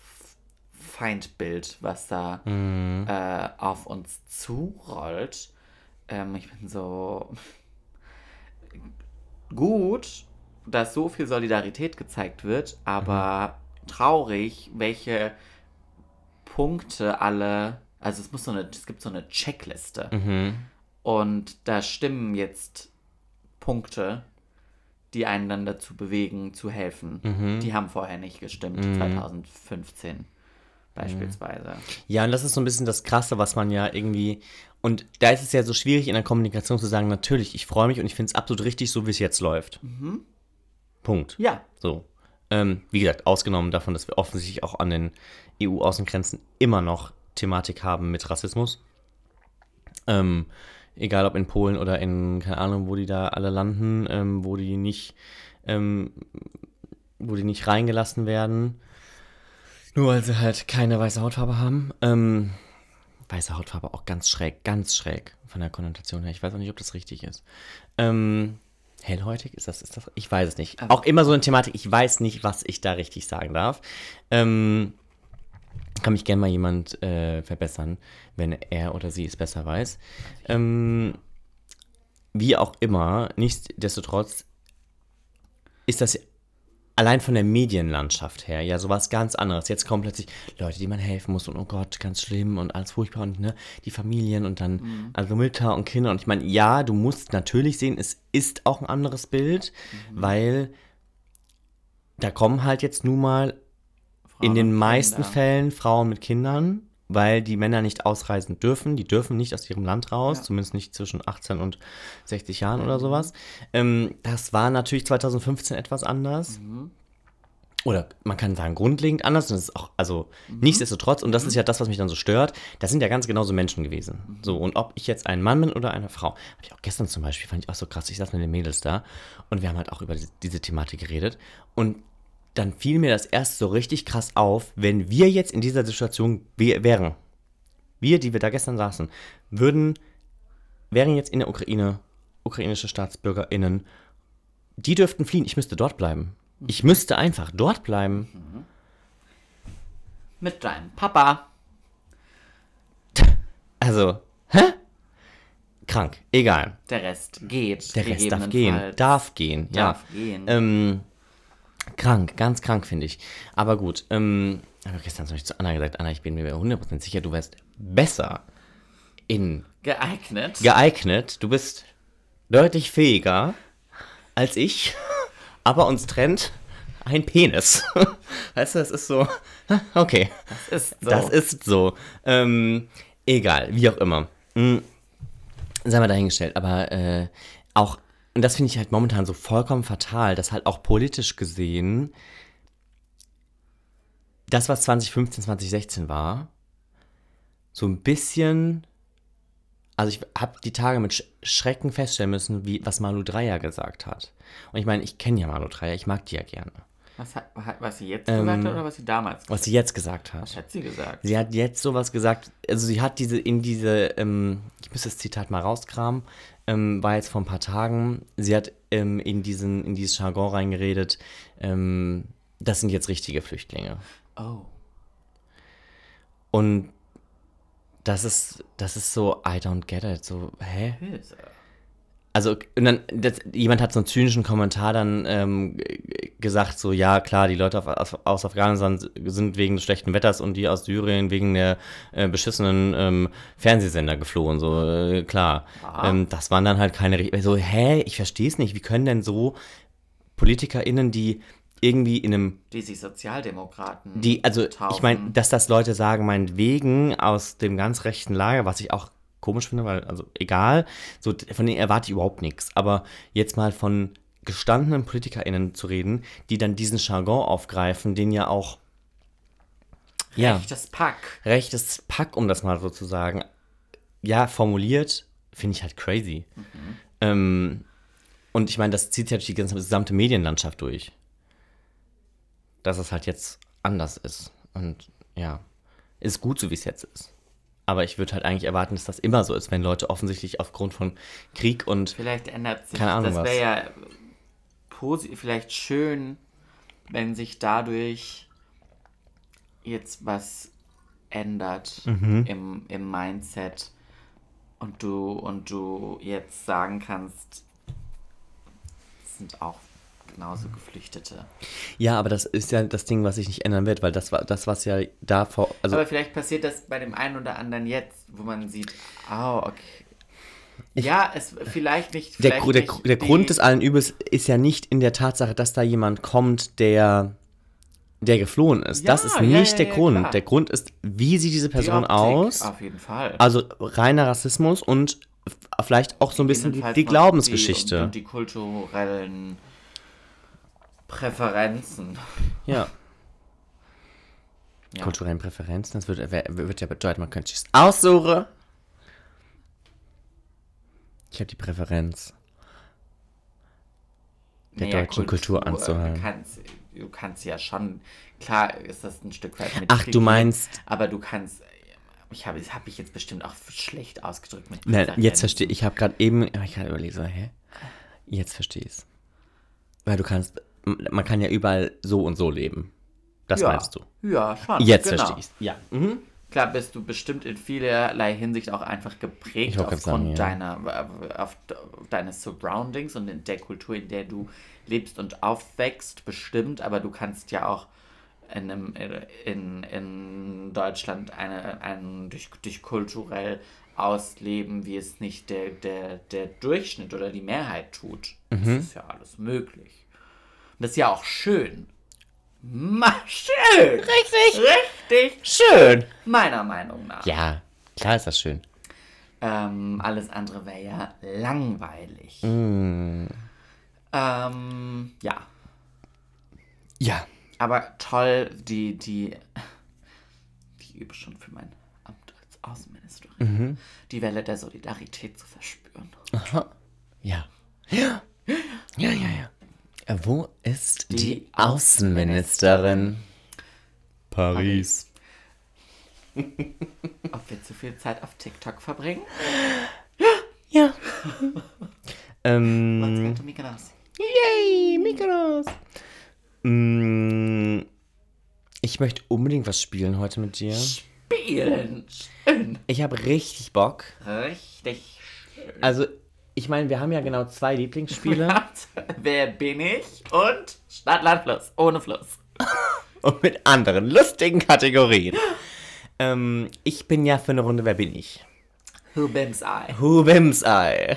Feindbild, was da äh, auf uns zurollt. Ähm, ich bin so gut, dass so viel Solidarität gezeigt wird, aber traurig, welche Punkte alle, also es muss so eine, es gibt so eine Checkliste. Mhm. Und da stimmen jetzt Punkte, die einen dann dazu bewegen, zu helfen. Mhm. Die haben vorher nicht gestimmt, 2015. beispielsweise. Ja, und das ist so ein bisschen das Krasse, was man ja irgendwie. Und da ist es ja so schwierig in der Kommunikation zu sagen, natürlich, ich freue mich und ich finde es absolut richtig, so wie es jetzt läuft. Punkt. Ja, So. Ähm, wie gesagt, ausgenommen davon, dass wir offensichtlich auch an den EU-Außengrenzen immer noch Thematik haben mit Rassismus. Ähm, egal ob in Polen oder in, keine Ahnung, wo die da alle landen, ähm, wo die nicht, ähm, wo die nicht reingelassen werden. Nur weil sie halt keine weiße Hautfarbe haben. Ähm, weiße Hautfarbe auch ganz schräg, ganz schräg von der Konnotation her. Ich weiß auch nicht, ob das richtig ist. Ähm, hellhäutig, ist das, ist das? Ich weiß es nicht. Auch immer so eine Thematik, ich weiß nicht, was ich da richtig sagen darf. Ähm, kann mich gerne mal jemand äh, verbessern, wenn er oder sie es besser weiß. Ähm, wie auch immer, nichtsdestotrotz ist das allein von der Medienlandschaft her ja sowas ganz anderes. Jetzt kommen plötzlich Leute, die man helfen muss und oh Gott, ganz schlimm und alles furchtbar und ne, die Familien und dann also Mütter und Kinder und ich meine, ja, du musst natürlich sehen, es ist auch ein anderes Bild, weil da kommen halt jetzt nun mal in den meisten Kinder. Fällen Frauen mit Kindern, weil die Männer nicht ausreisen dürfen. Die dürfen nicht aus ihrem Land raus, Ja. zumindest nicht zwischen 18 und 60 Jahren oder sowas. Ähm, das war natürlich 2015 etwas anders. Oder man kann sagen, grundlegend anders. Und das ist auch, also nichtsdestotrotz, und das ist ja das, was mich dann so stört, das sind ja ganz genauso Menschen gewesen. So, und ob ich jetzt ein Mann bin oder eine Frau, habe ich auch gestern zum Beispiel, fand ich auch so krass, ich saß mit den Mädels da und wir haben halt auch über diese, diese Thematik geredet. Und dann fiel mir das erst so richtig krass auf, wenn wir jetzt in dieser Situation wär- wären. Wir, die wir da gestern saßen, würden, wären jetzt in der Ukraine, ukrainische StaatsbürgerInnen, die dürften fliehen, ich müsste dort bleiben. Ich müsste einfach dort bleiben. Mit deinem Papa. Also, hä? Krank, egal. Der Rest geht. Der Rest darf gehen, darf gehen, ja. Darf gehen. Ähm, krank, ganz krank finde ich. Aber gut, ähm, habe ich gestern zum Beispiel zu Anna gesagt, Anna, ich bin mir 100% sicher, du wärst besser in Geeignet. geeignet. Du bist deutlich fähiger als ich, aber uns trennt ein Penis. Weißt du, das ist so, okay, ist so. das ist so. Ähm, egal, wie auch immer. Hm, sei mal dahingestellt, aber äh, auch, und das finde ich halt momentan so vollkommen fatal, dass halt auch politisch gesehen das, was 2015, 2016 war, so ein bisschen also ich habe die Tage mit Sch Schrecken feststellen müssen, wie, was Malu Dreyer gesagt hat. Und ich meine, ich kenne ja Malu Dreyer, ich mag die ja gerne. Was, hat, hat- was sie jetzt gesagt hat oder was sie damals gesagt Ähm, Was sie jetzt gesagt hat? hat. Was hat sie gesagt? Sie hat jetzt sowas gesagt, also sie hat diese, in diese, ähm, ich muss das Zitat mal rauskramen, ähm, war jetzt vor ein paar Tagen, sie hat ähm, in, diesen, in dieses Jargon reingeredet, ähm, das sind jetzt richtige Flüchtlinge. Oh. Und das ist, das ist so, I don't get it, so, hä? Hilfe. Also, und dann, das, jemand hat so einen zynischen Kommentar dann ähm, gesagt, so, ja, klar, die Leute auf, aus, Afghanistan sind wegen des schlechten Wetters und die aus Syrien wegen der äh, beschissenen ähm, Fernsehsender geflohen, so, äh, klar. Aha. Ähm, das waren dann halt keine, so, hä, ich verstehe es nicht, wie können denn so PolitikerInnen, die irgendwie in einem Die sich Sozialdemokraten. die, also ich taufen. meine, dass das Leute sagen, meinetwegen aus dem ganz rechten Lager, was ich auch komisch finde, weil, also egal, so von denen erwarte ich überhaupt nichts. Aber jetzt mal von gestandenen PolitikerInnen zu reden, die dann diesen Jargon aufgreifen, den ja auch ja, Rechtes Pack. rechtes Pack, um das mal so zu sagen, ja, formuliert, finde ich halt crazy. Ähm, und ich meine, das zieht sich halt die ganze gesamte Medienlandschaft durch. Dass es halt jetzt anders ist. Und ja, ist gut so, wie es jetzt ist. Aber ich würde halt eigentlich erwarten, dass das immer so ist, wenn Leute offensichtlich aufgrund von Krieg und Vielleicht ändert sich Keine Ahnung Das wäre ja posi- vielleicht schön, wenn sich dadurch jetzt was ändert Mhm. im, im Mindset und du und du jetzt sagen kannst, es sind auch genauso Geflüchtete. ja, aber das ist ja das Ding, was sich nicht ändern wird, weil das war das, was ja davor, also Aber vielleicht passiert das bei dem einen oder anderen jetzt, wo man sieht, oh, okay. ja, es vielleicht nicht. der, Vielleicht Gru- der, nicht der die- Grund des allen Übels ist ja nicht in der Tatsache, dass da jemand kommt, der der geflohen ist. das Ja, ist ja, nicht ja, der ja, Grund. klar. Der Grund ist, wie sieht diese Die Person Optik, aus? Auf jeden Fall. Also reiner Rassismus und vielleicht auch so ein bisschen die, die Glaubensgeschichte. Die, und die kulturellen Präferenzen. ja. Ja. Kulturellen Präferenzen, das wird, wer- wird ja bedeuten, man könnte es aussuchen. Ich habe die Präferenz, der Naja, deutschen Kultur, anzuhören. Du kannst, du kannst ja schon, klar ist das ein Stück weit mit. Ach, du meinst- Aber du kannst, ich habe hab ich jetzt bestimmt auch schlecht ausgedrückt mit Nein, jetzt verstehe ich. habe gerade eben, hab ich gerade überlegt, so, hä? Jetzt verstehe ich es. Weil du kannst, man kann ja überall so und so leben. Das ja. meinst du. Ja, schon. Jetzt genau. verstehe ich es. Ja. Mhm. Klar bist du bestimmt in vielerlei Hinsicht auch einfach geprägt aufgrund sagen, ja. deiner, äh, auf, deines Surroundings und in der Kultur, in der du lebst und aufwächst, bestimmt, aber du kannst ja auch in, einem, in, in Deutschland eine, einen dich, dich kulturell ausleben, wie es nicht der, der, der Durchschnitt oder die Mehrheit tut. Das Mhm. ist ja alles möglich. Und das ist ja auch schön. Ma schön! Richtig. Richtig Schön. Meiner Meinung nach. Ja, klar ist das schön. Ähm, alles andere wäre ja langweilig. Mm. Ähm, ja. Ja. Aber toll, die, die, ich übe schon für mein Amt als Außenministerin, Mhm. die Welle der Solidarität zu verspüren. Ja. Ja. Ja, ja, ja. Wo ist die, Die Außenministerin? Paris. Ob wir zu viel Zeit auf TikTok verbringen? Ja. Let's ähm, go to Mykonos. yay, Mykonos. Mm, ich möchte unbedingt was spielen heute mit dir. Spielen. Schön. Ich habe richtig Bock. Richtig Also, ich meine, wir haben ja genau zwei Lieblingsspiele. Wer bin ich? Und Stadt, Land, Fluss. Ohne Fluss. und mit anderen lustigen Kategorien. ähm, ich bin ja für eine Runde Wer bin ich? Who bims I? Who Bims I?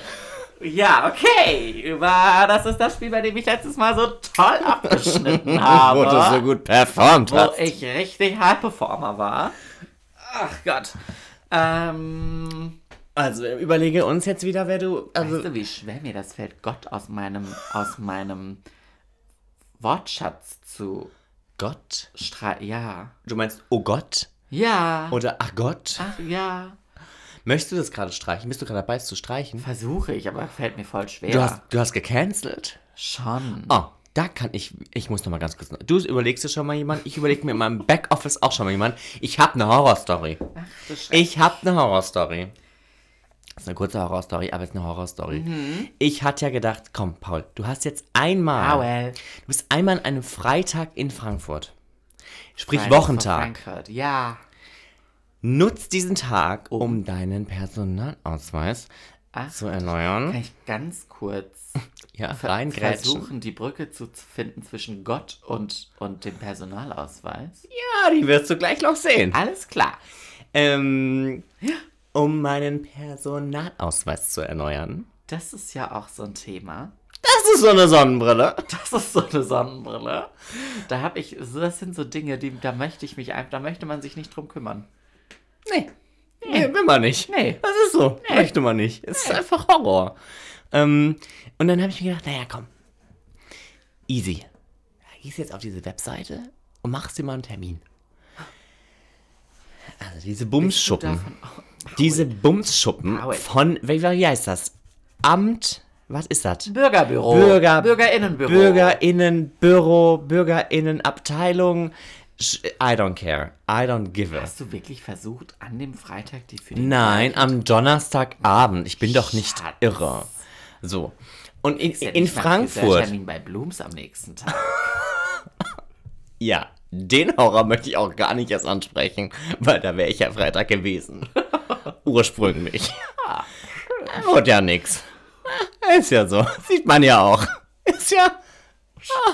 Ja, okay. Über, das ist das Spiel, bei dem ich letztes Mal so toll abgeschnitten habe. Wo du so gut performt wo hast. ich richtig High Performer war. Ach Gott. Ähm, Also überlege uns jetzt wieder, wer du. Also, weißt du, wie schwer mir das fällt, Gott aus meinem, aus meinem Wortschatz zu Gott? streichen? Ja. Du meinst, oh Gott? Ja. Oder ach Gott? Ach ja. Möchtest du das gerade streichen? Bist du gerade dabei, es zu streichen? Versuche ich, aber fällt mir voll schwer. Du hast, du hast gecancelt? Schon. Oh, da kann ich. Ich muss noch mal ganz kurz. Du überlegst dir schon mal jemanden. Ich überlege mir in meinem Backoffice auch schon mal jemanden. Ich habe eine Horrorstory. du Schreck. Ich habe eine Horrorstory. Das ist eine kurze Horrorstory, aber es ist eine Horrorstory. Mhm. Ich hatte ja gedacht, komm, Paul, du hast jetzt einmal. Paul. Du bist einmal an einem Freitag in Frankfurt. Sprich for Wochentag. Frankfurt. Ja. Nutz diesen Tag, um deinen Personalausweis Ach, zu erneuern. Kann ich ganz kurz Ja, ver versuchen, die Brücke zu finden zwischen Gott und, und dem Personalausweis? Ja, die wirst du gleich noch sehen. Alles klar. Ähm, um meinen Personalausweis zu erneuern. Das ist ja auch so ein Thema. Das ist so eine Sonnenbrille. Das ist so eine Sonnenbrille. Da habe ich, das sind so Dinge, die, da möchte ich mich einfach, da möchte man sich nicht drum kümmern. Nee. Nee, will man nicht. Nee. Das ist so. Möchte man nicht. Es ist einfach Horror. Ähm, und dann habe ich mir gedacht, naja, komm. Easy. Gehst jetzt auf diese Webseite und machst dir mal einen Termin. Also diese Bumsschuppen. davon Diese Bumsschuppen Paul. von, wie, wie heißt das? Amt, was ist das? Bürgerbüro. Bürger- Bürgerinnenbüro. Bürgerinnenbüro, Bürgerinnenabteilung. I don't care. I don't give a. Hast du wirklich versucht, an dem Freitag die für die Nein, am Donnerstagabend. Ich bin doch nicht Schatz. irre. So. Und in, ja in Frankfurt. Termin bei Blooms am nächsten Tag. Ja, den Horror möchte ich auch gar nicht erst ansprechen, weil da wäre ich ja Freitag gewesen. Ursprünglich. Wurde ja nix. Ist ja so. Sieht man ja auch. Ist ja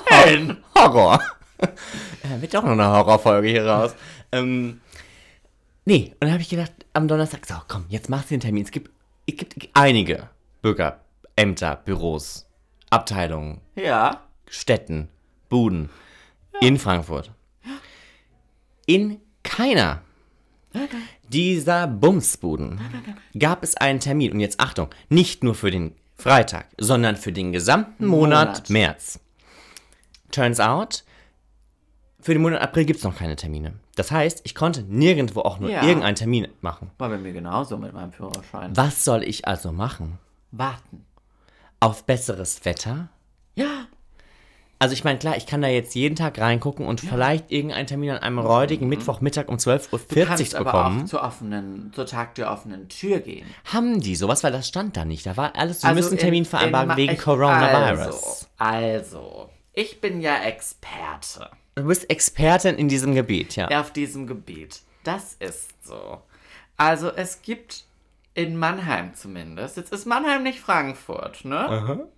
Hellen. Horror. Ja, wird doch noch eine Horrorfolge hier raus. Ähm, nee, und dann habe ich gedacht, am Donnerstag, so, komm, jetzt machst du den Termin. Es gibt, es gibt einige Bürgerämter, Büros, Abteilungen, Ja. Städten, Buden in Frankfurt. In keiner dieser Bumsbuden gab es einen Termin. Und jetzt Achtung, nicht nur für den Freitag, sondern für den gesamten Monat, Monat. März. Turns out, für den Monat April gibt es noch keine Termine. Das heißt, ich konnte nirgendwo auch nur Ja. irgendeinen Termin machen. War bei mir genauso mit meinem Führerschein. Was soll ich also machen? Warten. Auf besseres Wetter? Ja. Also ich meine, klar, ich kann da jetzt jeden Tag reingucken und vielleicht irgendeinen Termin an einem räudigen Mittwochmittag um 12.40 Mhm. Du kannst Uhr aber bekommen. auch zur offenen, zur Tag der offenen Tür gehen. Haben die sowas? Weil das stand da nicht. Da war alles, wir Also müssen einen in- Termin in vereinbaren wegen ich- Coronavirus. Also, also, ich bin ja Experte Du bist Expertin in diesem Gebiet, ja. auf diesem Gebiet. Das ist so. Also es gibt in Mannheim zumindest, jetzt ist Mannheim nicht Frankfurt, ne?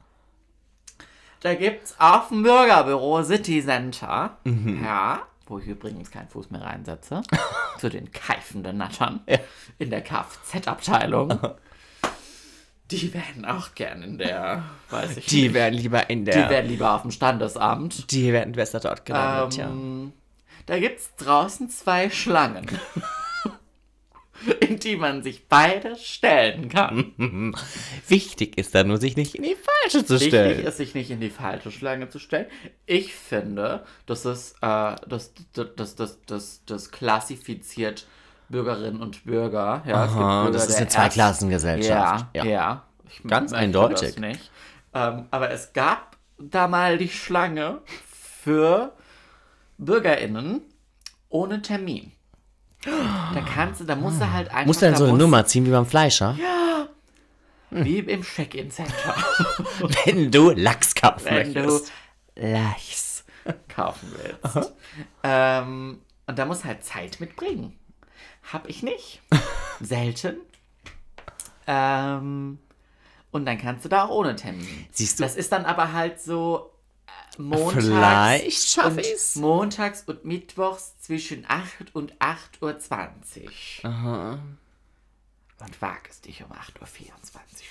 Da gibt's auf dem Bürgerbüro City Center, Mhm. ja, wo ich übrigens keinen Fuß mehr reinsetze, zu den keifenden Nattern in der Kfz-Abteilung. Die werden auch gern in der, weiß ich Die nicht. werden lieber in Die der... werden lieber auf dem Standesamt. die werden besser dort gelandet, Ähm, Da gibt's draußen zwei Schlangen, in die man sich beide stellen kann. Wichtig ist da nur, sich nicht in die falsche zu Wichtig stellen. ist, sich nicht in die falsche Schlange zu stellen. Ich finde, das ist, äh, das, das, das, das, das, klassifiziert Bürgerinnen und Bürger. Ja, es gibt Aha, Bürger das ist eine Zweiklassengesellschaft. Ja, Ja. ja. Ich Ganz eindeutig. Nicht. Ähm, aber es gab da mal die Schlange für BürgerInnen ohne Termin. Da kannst du, da musst du halt einfach. Muss dann da so eine musst- Nummer ziehen wie beim Fleischer? Wie im Check-in-Center. Wenn du Lachs kaufen wenn du möchtest. Lachs kaufen willst. Ähm, und da muss halt Zeit mitbringen. Hab ich nicht. Selten. Ähm, und dann kannst du da auch ohne Termin. Siehst du? Das ist dann aber halt so montags, Vielleicht schaff und, ich's. montags und mittwochs zwischen 8 und 8.20 Uhr. Aha. Und wag es dich um 8.24 Uhr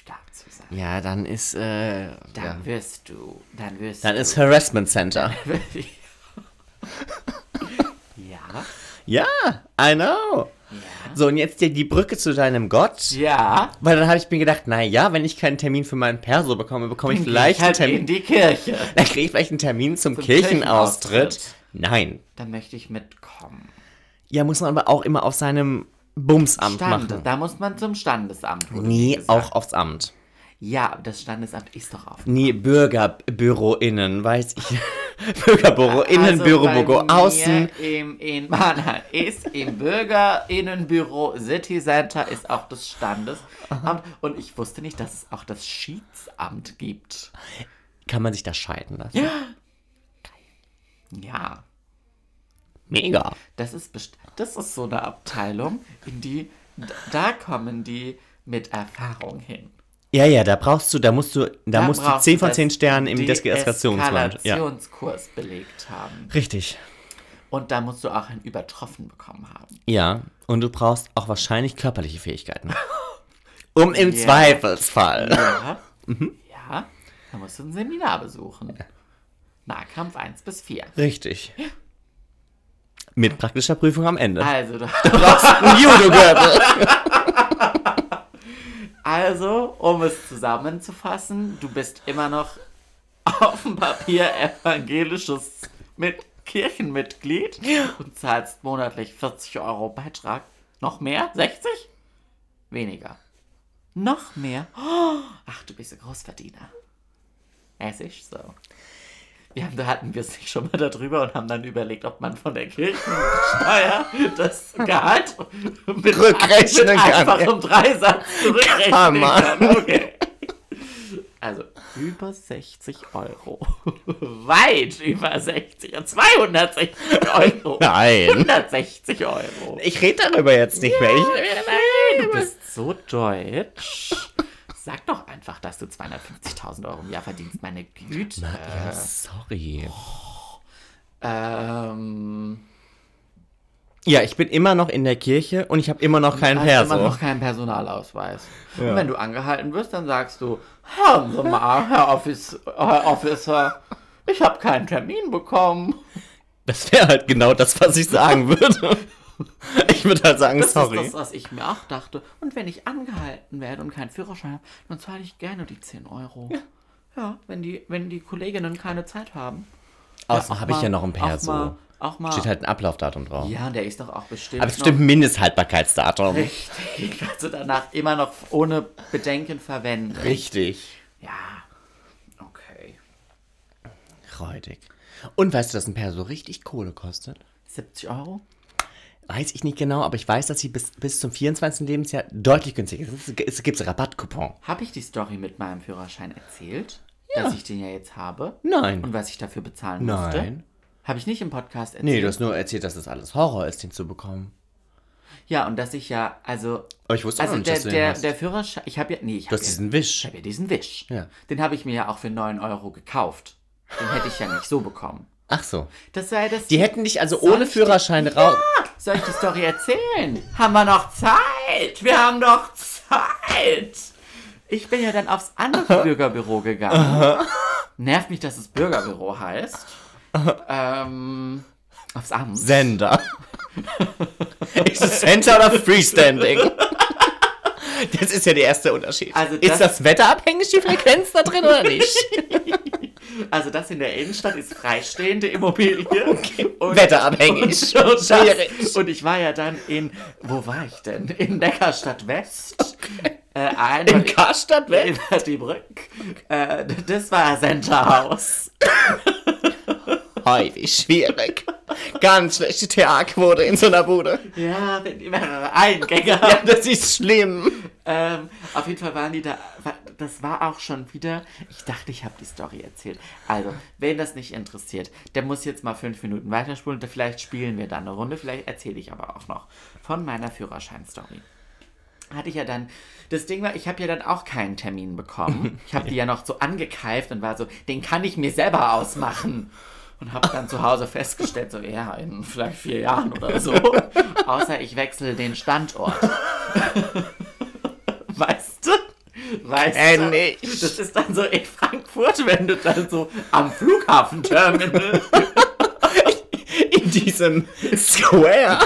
da zu sein. Ja, dann ist, äh, Dann ja. wirst du, dann wirst Dann du. ist Harassment Center. ja. Ja, I know. So, und jetzt die, die Brücke zu deinem Gott. Ja. Weil dann habe ich mir gedacht, na ja, wenn ich keinen Termin für meinen Perso bekomme, bekomme ich Dann vielleicht ich halt einen in Termin. die Kirche. Dann kriege ich vielleicht einen Termin zum, Zum Kirchenaustritt. Kirchenaustritt. Nein. Da möchte ich mitkommen. Ja, muss man aber auch immer auf seinem Bumsamt Stande, machen. da muss man zum Standesamt. Nee, auch aufs Amt. Ja, das Standesamt ist doch auf. Nee, BürgerbüroInnen, weiß ich. BürgerbüroInnen, Also Bürobüro außen. Im, in Mannheim ist im Bürgerinnenbüro City Center ist auch das Standesamt. Und ich wusste nicht, dass es auch das Schiedsamt gibt. Kann man sich da scheiden lassen? Ja, Mega. das ist, das ist so eine Abteilung, in die, da kommen die mit Erfahrung hin. Ja, ja, da brauchst du, da musst du, da, musst du brauchst 10 von das- 10 Sternen im die Deeskalationsland. Ja. Belegt haben. Richtig. Und da musst du auch ein Übertroffen bekommen haben. Ja, und du brauchst auch wahrscheinlich körperliche Fähigkeiten. Um im Ja. Zweifelsfall. Ja. Mhm. Ja. Da musst du ein Seminar besuchen. Nahkampf 1 bis 4. Richtig. Mit praktischer Prüfung am Ende. Also, du- Ein Judo-Gürtel. also, um es zusammenzufassen, du bist immer noch auf dem Papier evangelisches mit Kirchenmitglied und zahlst monatlich 40 Euro Beitrag. Noch mehr? 60? Weniger. Noch mehr? Oh, ach, du bist ein Großverdiener. Es ist so. Wir haben, da hatten wir es nicht schon mal darüber und haben dann überlegt, ob man von der Kirchensteuer das Gehalt mit, Rückrechnen mit kann. einfachem Dreisatz zurückrechnen Kann kann. Okay. Also über 60 Euro. Weit über 60. 260 Euro. Nein. 160 Euro. Ich rede darüber jetzt nicht mehr. Ich, Du bist so deutsch. Sag doch einfach, dass du 250.000 Euro im Jahr verdienst, meine Güte. ja, sorry. Ähm, Ja, ich bin immer noch in der Kirche und ich habe immer noch keinen Perso. immer noch keinen Personalausweis. Und wenn du angehalten wirst, dann sagst du, hören Sie mal, Herr, Office, Herr Officer, ich habe keinen Termin bekommen. Das wäre halt genau das, was ich sagen würde. Ich würde halt sagen, Das sorry. ist das, was ich mir auch dachte. Und wenn ich angehalten werde und keinen Führerschein habe, dann zahle ich gerne die 10 Euro. Ja, wenn, die, wenn die Kolleginnen keine Zeit haben. Außerdem auch habe ich ja noch ein Perso. auch mal Steht halt ein Ablaufdatum drauf. ja, der ist doch auch bestimmt. Aber es stimmt ein Mindesthaltbarkeitsdatum. Richtig. Kannst du danach immer noch ohne Bedenken verwenden. Richtig. Ja. Okay. Räudig. Und weißt du, dass ein Perso richtig Kohle kostet? 70 Euro? Weiß ich nicht genau, aber ich weiß, dass sie bis, bis zum 24. Lebensjahr deutlich günstiger ist. Es gibt Rabattcoupon. Habe ich die Story mit meinem Führerschein erzählt? Dass ich den ja jetzt habe? Nein. Und was ich dafür bezahlen musste? Nein. Habe ich nicht im Podcast erzählt? Nee, du hast nur erzählt, dass das alles Horror ist, den zu bekommen. Ja, und dass ich ja, also. Aber ich wusste auch also nicht, der, dass du den der, hast. der Führerschein. Ich habe ja. Nee, ich Du habe hast ja, diesen ich Wisch. habe ja diesen Wisch. Ja. Den habe ich mir ja auch für 9 Euro gekauft. Den hätte ich ja nicht so bekommen. Ach so. Das ja das. Die hätten dich also ohne die- Führerschein raus. Soll ich die Story erzählen? Haben wir noch Zeit? Wir haben noch Zeit. Ich bin ja dann aufs andere Bürgerbüro gegangen. Nervt mich, dass es Bürgerbüro heißt. Ähm, aufs Amt. Sender. ist es Center oder Freestanding? Das ist ja der erste Unterschied. Also das- ist das wetterabhängig, die Frequenz da drin oder nicht? Also das in der Innenstadt ist freistehende Immobilie. Und, Wetterabhängig. Und, und, das, und ich war ja dann in, wo war ich denn? In Neckarstadt West. Äh, ein, In Karstadt weg? in die Brück. Äh, das war Centerhaus. Wie schwierig. Ganz schlechte Theaterquote in so einer Bude. Ja, wenn die mehrere Eingänge Ja, haben. das ist schlimm. Ähm, auf jeden Fall waren die da. Das war auch schon wieder. Ich dachte, ich habe die Story erzählt. Also, wen das nicht interessiert, der muss jetzt mal fünf Minuten weiterspulen. Vielleicht spielen wir dann eine Runde. Vielleicht erzähle ich aber auch noch von meiner Führerscheinstory. Hatte ich ja dann. Das Ding war, ich habe ja dann auch keinen Termin bekommen. Ich habe die ja noch so angekeift und war so, den kann ich mir selber ausmachen. Und habe dann zu Hause festgestellt, so, ja, in vielleicht vier Jahren oder so. Außer ich wechsle den Standort. Weißt du? Weißt Äh, du? nicht. Das ist dann so in Frankfurt, wenn du dann so am Flughafenterminal In diesem Square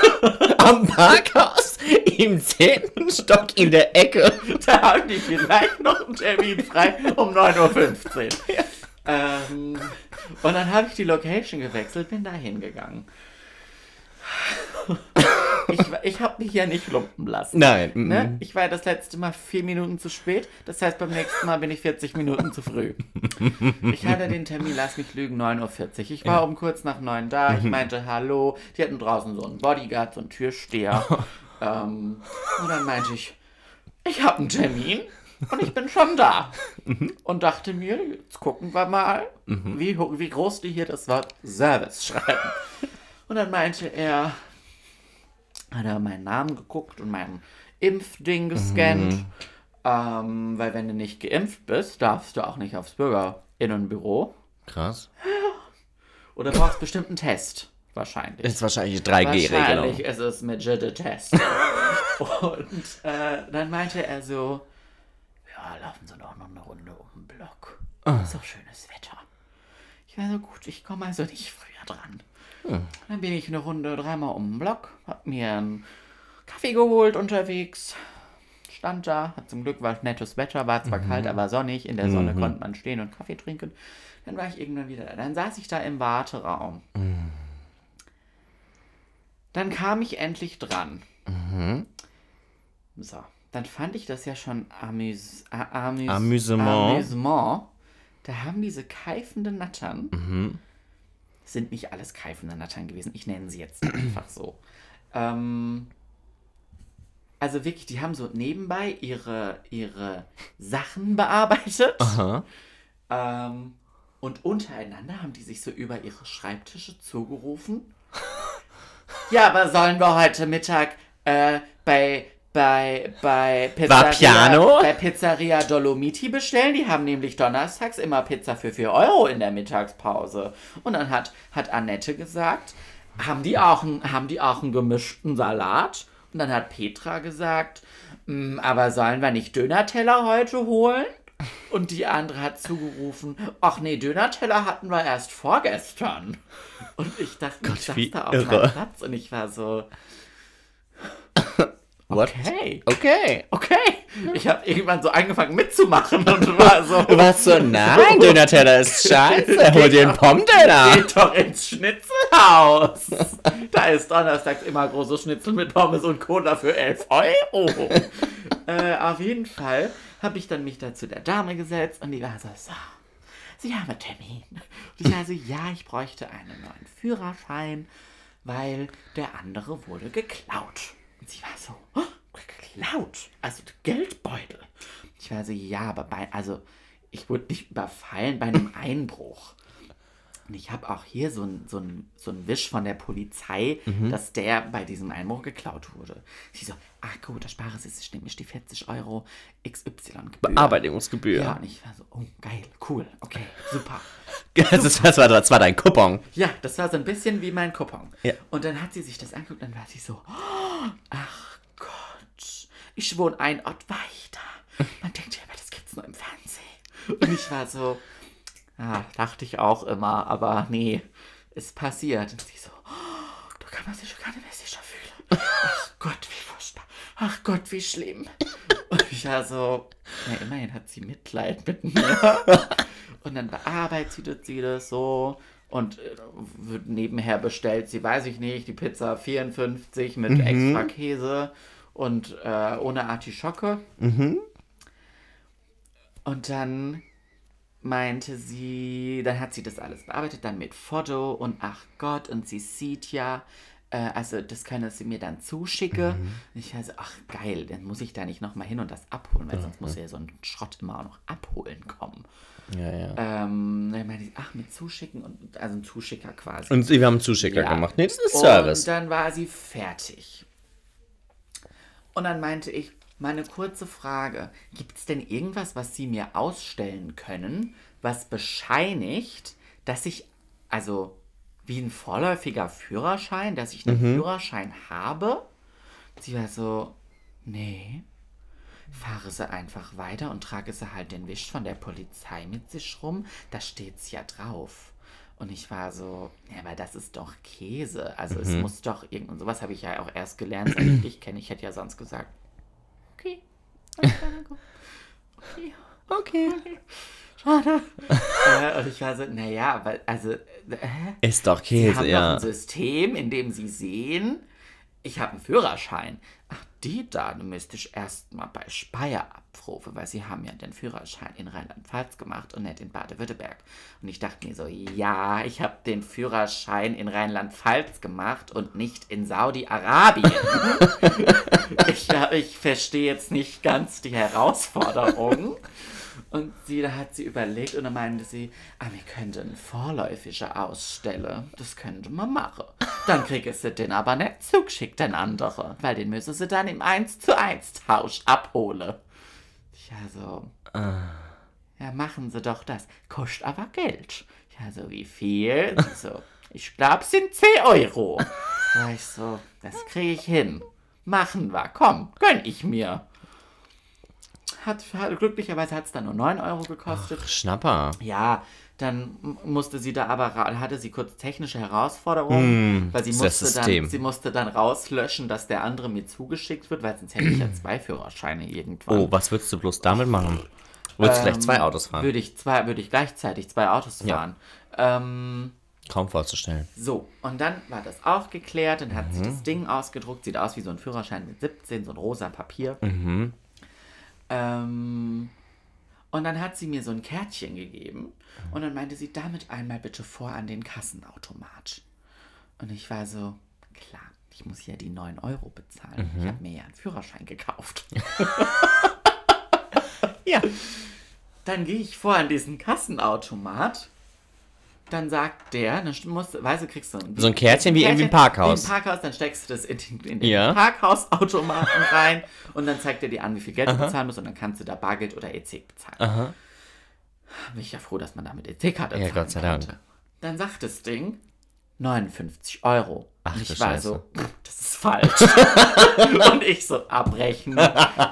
am Parkhaus im zehnten Stock in der Ecke. da haben die vielleicht noch einen Termin frei um 9.15 Uhr. Ähm, und dann habe ich die Location gewechselt, bin da hingegangen. Ich, ich habe mich ja nicht lumpen lassen. Nein. Ne? Ich war ja das letzte Mal vier Minuten zu spät. Das heißt, beim nächsten Mal bin ich 40 Minuten zu früh. Ich hatte den Termin, lass mich lügen, 9.40 Uhr. Ich war um kurz nach 9 da. Mhm. Ich meinte Hallo. Die hatten draußen so einen Bodyguard, so einen Türsteher. ähm, und dann meinte ich, ich habe einen Termin und ich bin schon da. Mhm. Und dachte mir, jetzt gucken wir mal, wie, ho- wie groß die hier das Wort Service schreiben. Und dann meinte er, hat er meinen Namen geguckt und mein Impfding gescannt. Ähm, weil wenn du nicht geimpft bist, darfst du auch nicht aufs Bürgerinnenbüro. Krass. Oder brauchst bestimmt einen Test. Wahrscheinlich. Ist wahrscheinlich eine Wahrscheinlich 3G-Regelung. ist es mit Test. und äh, dann meinte er so, ja, laufen Sie doch noch eine Runde um den Block. Ist doch schönes Wetter. Ich war so, gut, ich komme also nicht früher dran. Dann bin ich eine Runde dreimal um den Block, hab mir einen Kaffee geholt unterwegs, stand da, hat zum Glück war nettes Wetter, war zwar kalt, aber sonnig, in der Sonne konnte man stehen und Kaffee trinken. Dann war ich irgendwann wieder da. Dann saß ich da im Warteraum. Dann kam ich endlich dran. So, dann fand ich das ja schon amüs amüs Amüsement. Amüsement. Da haben diese keifenden Nattern, sind nicht alles keifende Nattern gewesen, ich nenne sie jetzt einfach so. Ähm, also wirklich, die haben so nebenbei ihre, ihre Sachen bearbeitet. Ähm, und untereinander haben die sich so über ihre Schreibtische zugerufen. ja, aber sollen wir heute Mittag äh, bei, bei, bei, Piano? bei Pizzeria Dolomiti bestellen? Die haben nämlich donnerstags immer Pizza für 4 Euro in der Mittagspause. Und dann hat, hat Annette gesagt, haben die, auch einen, haben die auch einen gemischten Salat? Und dann hat Petra gesagt, "Mm, aber sollen wir nicht Dönerteller heute holen? Und die andere hat zugerufen, ach nee, Dönerteller hatten wir erst vorgestern. Und ich dachte, ich saß da auf irre. meinem Platz und ich war so, What? okay, Okay. okay. Ich habe irgendwann so angefangen mitzumachen und war so, Du warst so, nein, Döner-Teller ist scheiße. Hol dir einen Pommes-Döner. geht doch ins Schnitzelhaus. Da ist donnerstags immer große Schnitzel mit Pommes und Cola für 11 Euro. äh, auf jeden Fall habe ich dann mich da zu der Dame gesetzt und die war so, so, Sie haben einen Termin. Und ich war so, ja, ich bräuchte einen neuen Führerschein, weil der andere wurde geklaut. Und sie war so, oh, geklaut? Also Geldbeutel. Ich war so, ja, aber bei, also ich wurde nicht überfallen bei einem Einbruch. Und ich habe auch hier so ein, so, so ein Wisch von der Polizei, dass der bei diesem Einbruch geklaut wurde. Sie so, ah gut, da spare Sie sich nämlich die 40 Euro XY-Gebühr. Bearbeitungsgebühr. Ja, und ich war so, oh geil, cool, okay, super. Das, ist, das, war, das war dein Coupon. Ja, das war so ein bisschen wie mein Coupon. Ja. Und dann hat sie sich das angeguckt und dann war sie so, oh, ach Gott, ich wohne ein Ort weiter. Man denkt ja immer, das gibt's nur im Fernsehen. Und ich war so, ja, dachte ich auch immer, aber nee, ist passiert. Und sie so, oh, da kann man sich schon gar nicht mehr sicher fühlen. Ach Gott, wie furchtbar. Ach Gott, wie schlimm. Und ich war so, na immerhin hat sie Mitleid mit mir. Und dann bearbeitet sie das so und äh, wird nebenher bestellt sie, weiß ich nicht, die Pizza 54 mit extra Käse und äh, ohne Artischocke. Und dann meinte sie, dann hat sie das alles bearbeitet, dann mit Foto und ach Gott, und sie sieht ja, äh, also das könne sie mir dann zuschicke. Und ich also, ach geil, dann muss ich da nicht nochmal hin und das abholen, weil sonst muss ja so ein Schrott immer auch noch abholen kommen. Ja, ja. Ähm, dann meinte sie, ach, mit zuschicken und also ein Zuschicker quasi. Und wir haben einen Zuschicker Ja. gemacht. Nee, das ist Und Service. dann war sie fertig. Und dann meinte ich, meine kurze Frage, gibt es denn irgendwas, was Sie mir ausstellen können, was bescheinigt, dass ich, also wie ein vorläufiger Führerschein, dass ich einen Führerschein habe? Sie war so, nee, fahre sie einfach weiter und trage sie halt den Wisch von der Polizei mit sich rum. Da steht's ja drauf. Und ich war so, ja, aber das ist doch Käse. Also es muss doch irgend und sowas habe ich ja auch erst gelernt, seit ich dich kenne. Ich hätte ja sonst gesagt, okay, okay, Okay. schade. äh, und ich war so, naja, aber also, äh, Ist doch Sie Käse, haben doch ja. ein System, in dem Sie sehen, ich habe einen Führerschein. Ach, die Daten müsste ich erstmal bei Speyer abrufen, weil Sie haben ja den Führerschein in Rheinland-Pfalz gemacht und nicht in Baden-Württemberg. Und ich dachte mir so, ja, ich habe den Führerschein in Rheinland-Pfalz gemacht und nicht in Saudi-Arabien. ich, ich verstehe jetzt nicht ganz die Herausforderung. Und sie, da hat sie überlegt und dann meinte sie, ah, wir könnten vorläufige ausstellen. Das könnte man machen. Dann kriege sie den aber nicht zugeschickt, den andere. Weil den müssen sie dann im 1 zu 1 Tausch abholen. Ja, so. Ja, machen sie doch das. Kostet aber Geld. Ja, so wie viel? So, ich glaube, es sind 10 Euro. Da ich so, das kriege ich hin. Machen wir, komm, gönn ich mir. Hat, hat, glücklicherweise hat es dann nur 9 Euro gekostet. Schnapper. Ja, dann musste sie da aber, hatte sie kurz technische Herausforderungen, weil sie das musste, dann, sie musste dann rauslöschen, dass der andere mir zugeschickt wird, weil sonst hätte ich ja zwei Führerscheine irgendwann. Oh, was würdest du bloß damit machen? Würdest du gleich zwei Autos fahren? Würde ich, zwei, würde ich gleichzeitig zwei Autos Ja. fahren. Ähm, Kaum vorzustellen. so, und dann war das auch geklärt, dann hat sie Mhm. das Ding ausgedruckt, sieht aus wie so ein Führerschein mit 17, so ein rosa Papier. Mhm. Ähm, und dann hat sie mir so ein Kärtchen gegeben und dann meinte sie, damit einmal bitte vor an den Kassenautomat. Und ich war so, klar, ich muss ja die 9 Euro bezahlen. Mhm. Ich habe mir ja einen Führerschein gekauft. Ja. Dann gehe ich vor an diesen Kassenautomat. Dann sagt der, dann musst, weißt du, kriegst du ein, So ein Kärtchen wie irgendwie im Parkhaus. Im Parkhaus, dann steckst du das in, den- in den Ja. Parkhausautomaten rein und dann zeigt er dir an, wie viel Geld du bezahlen musst und dann kannst du da Bargeld oder EC bezahlen. Aha. Bin ich ja froh, dass man damit EC-Karte Ja, Gott sei Dank. konnte. Dann sagt das Ding 59 Euro. Ach, Und ich war Scheiße. so, das ist falsch. und ich so abbrechen.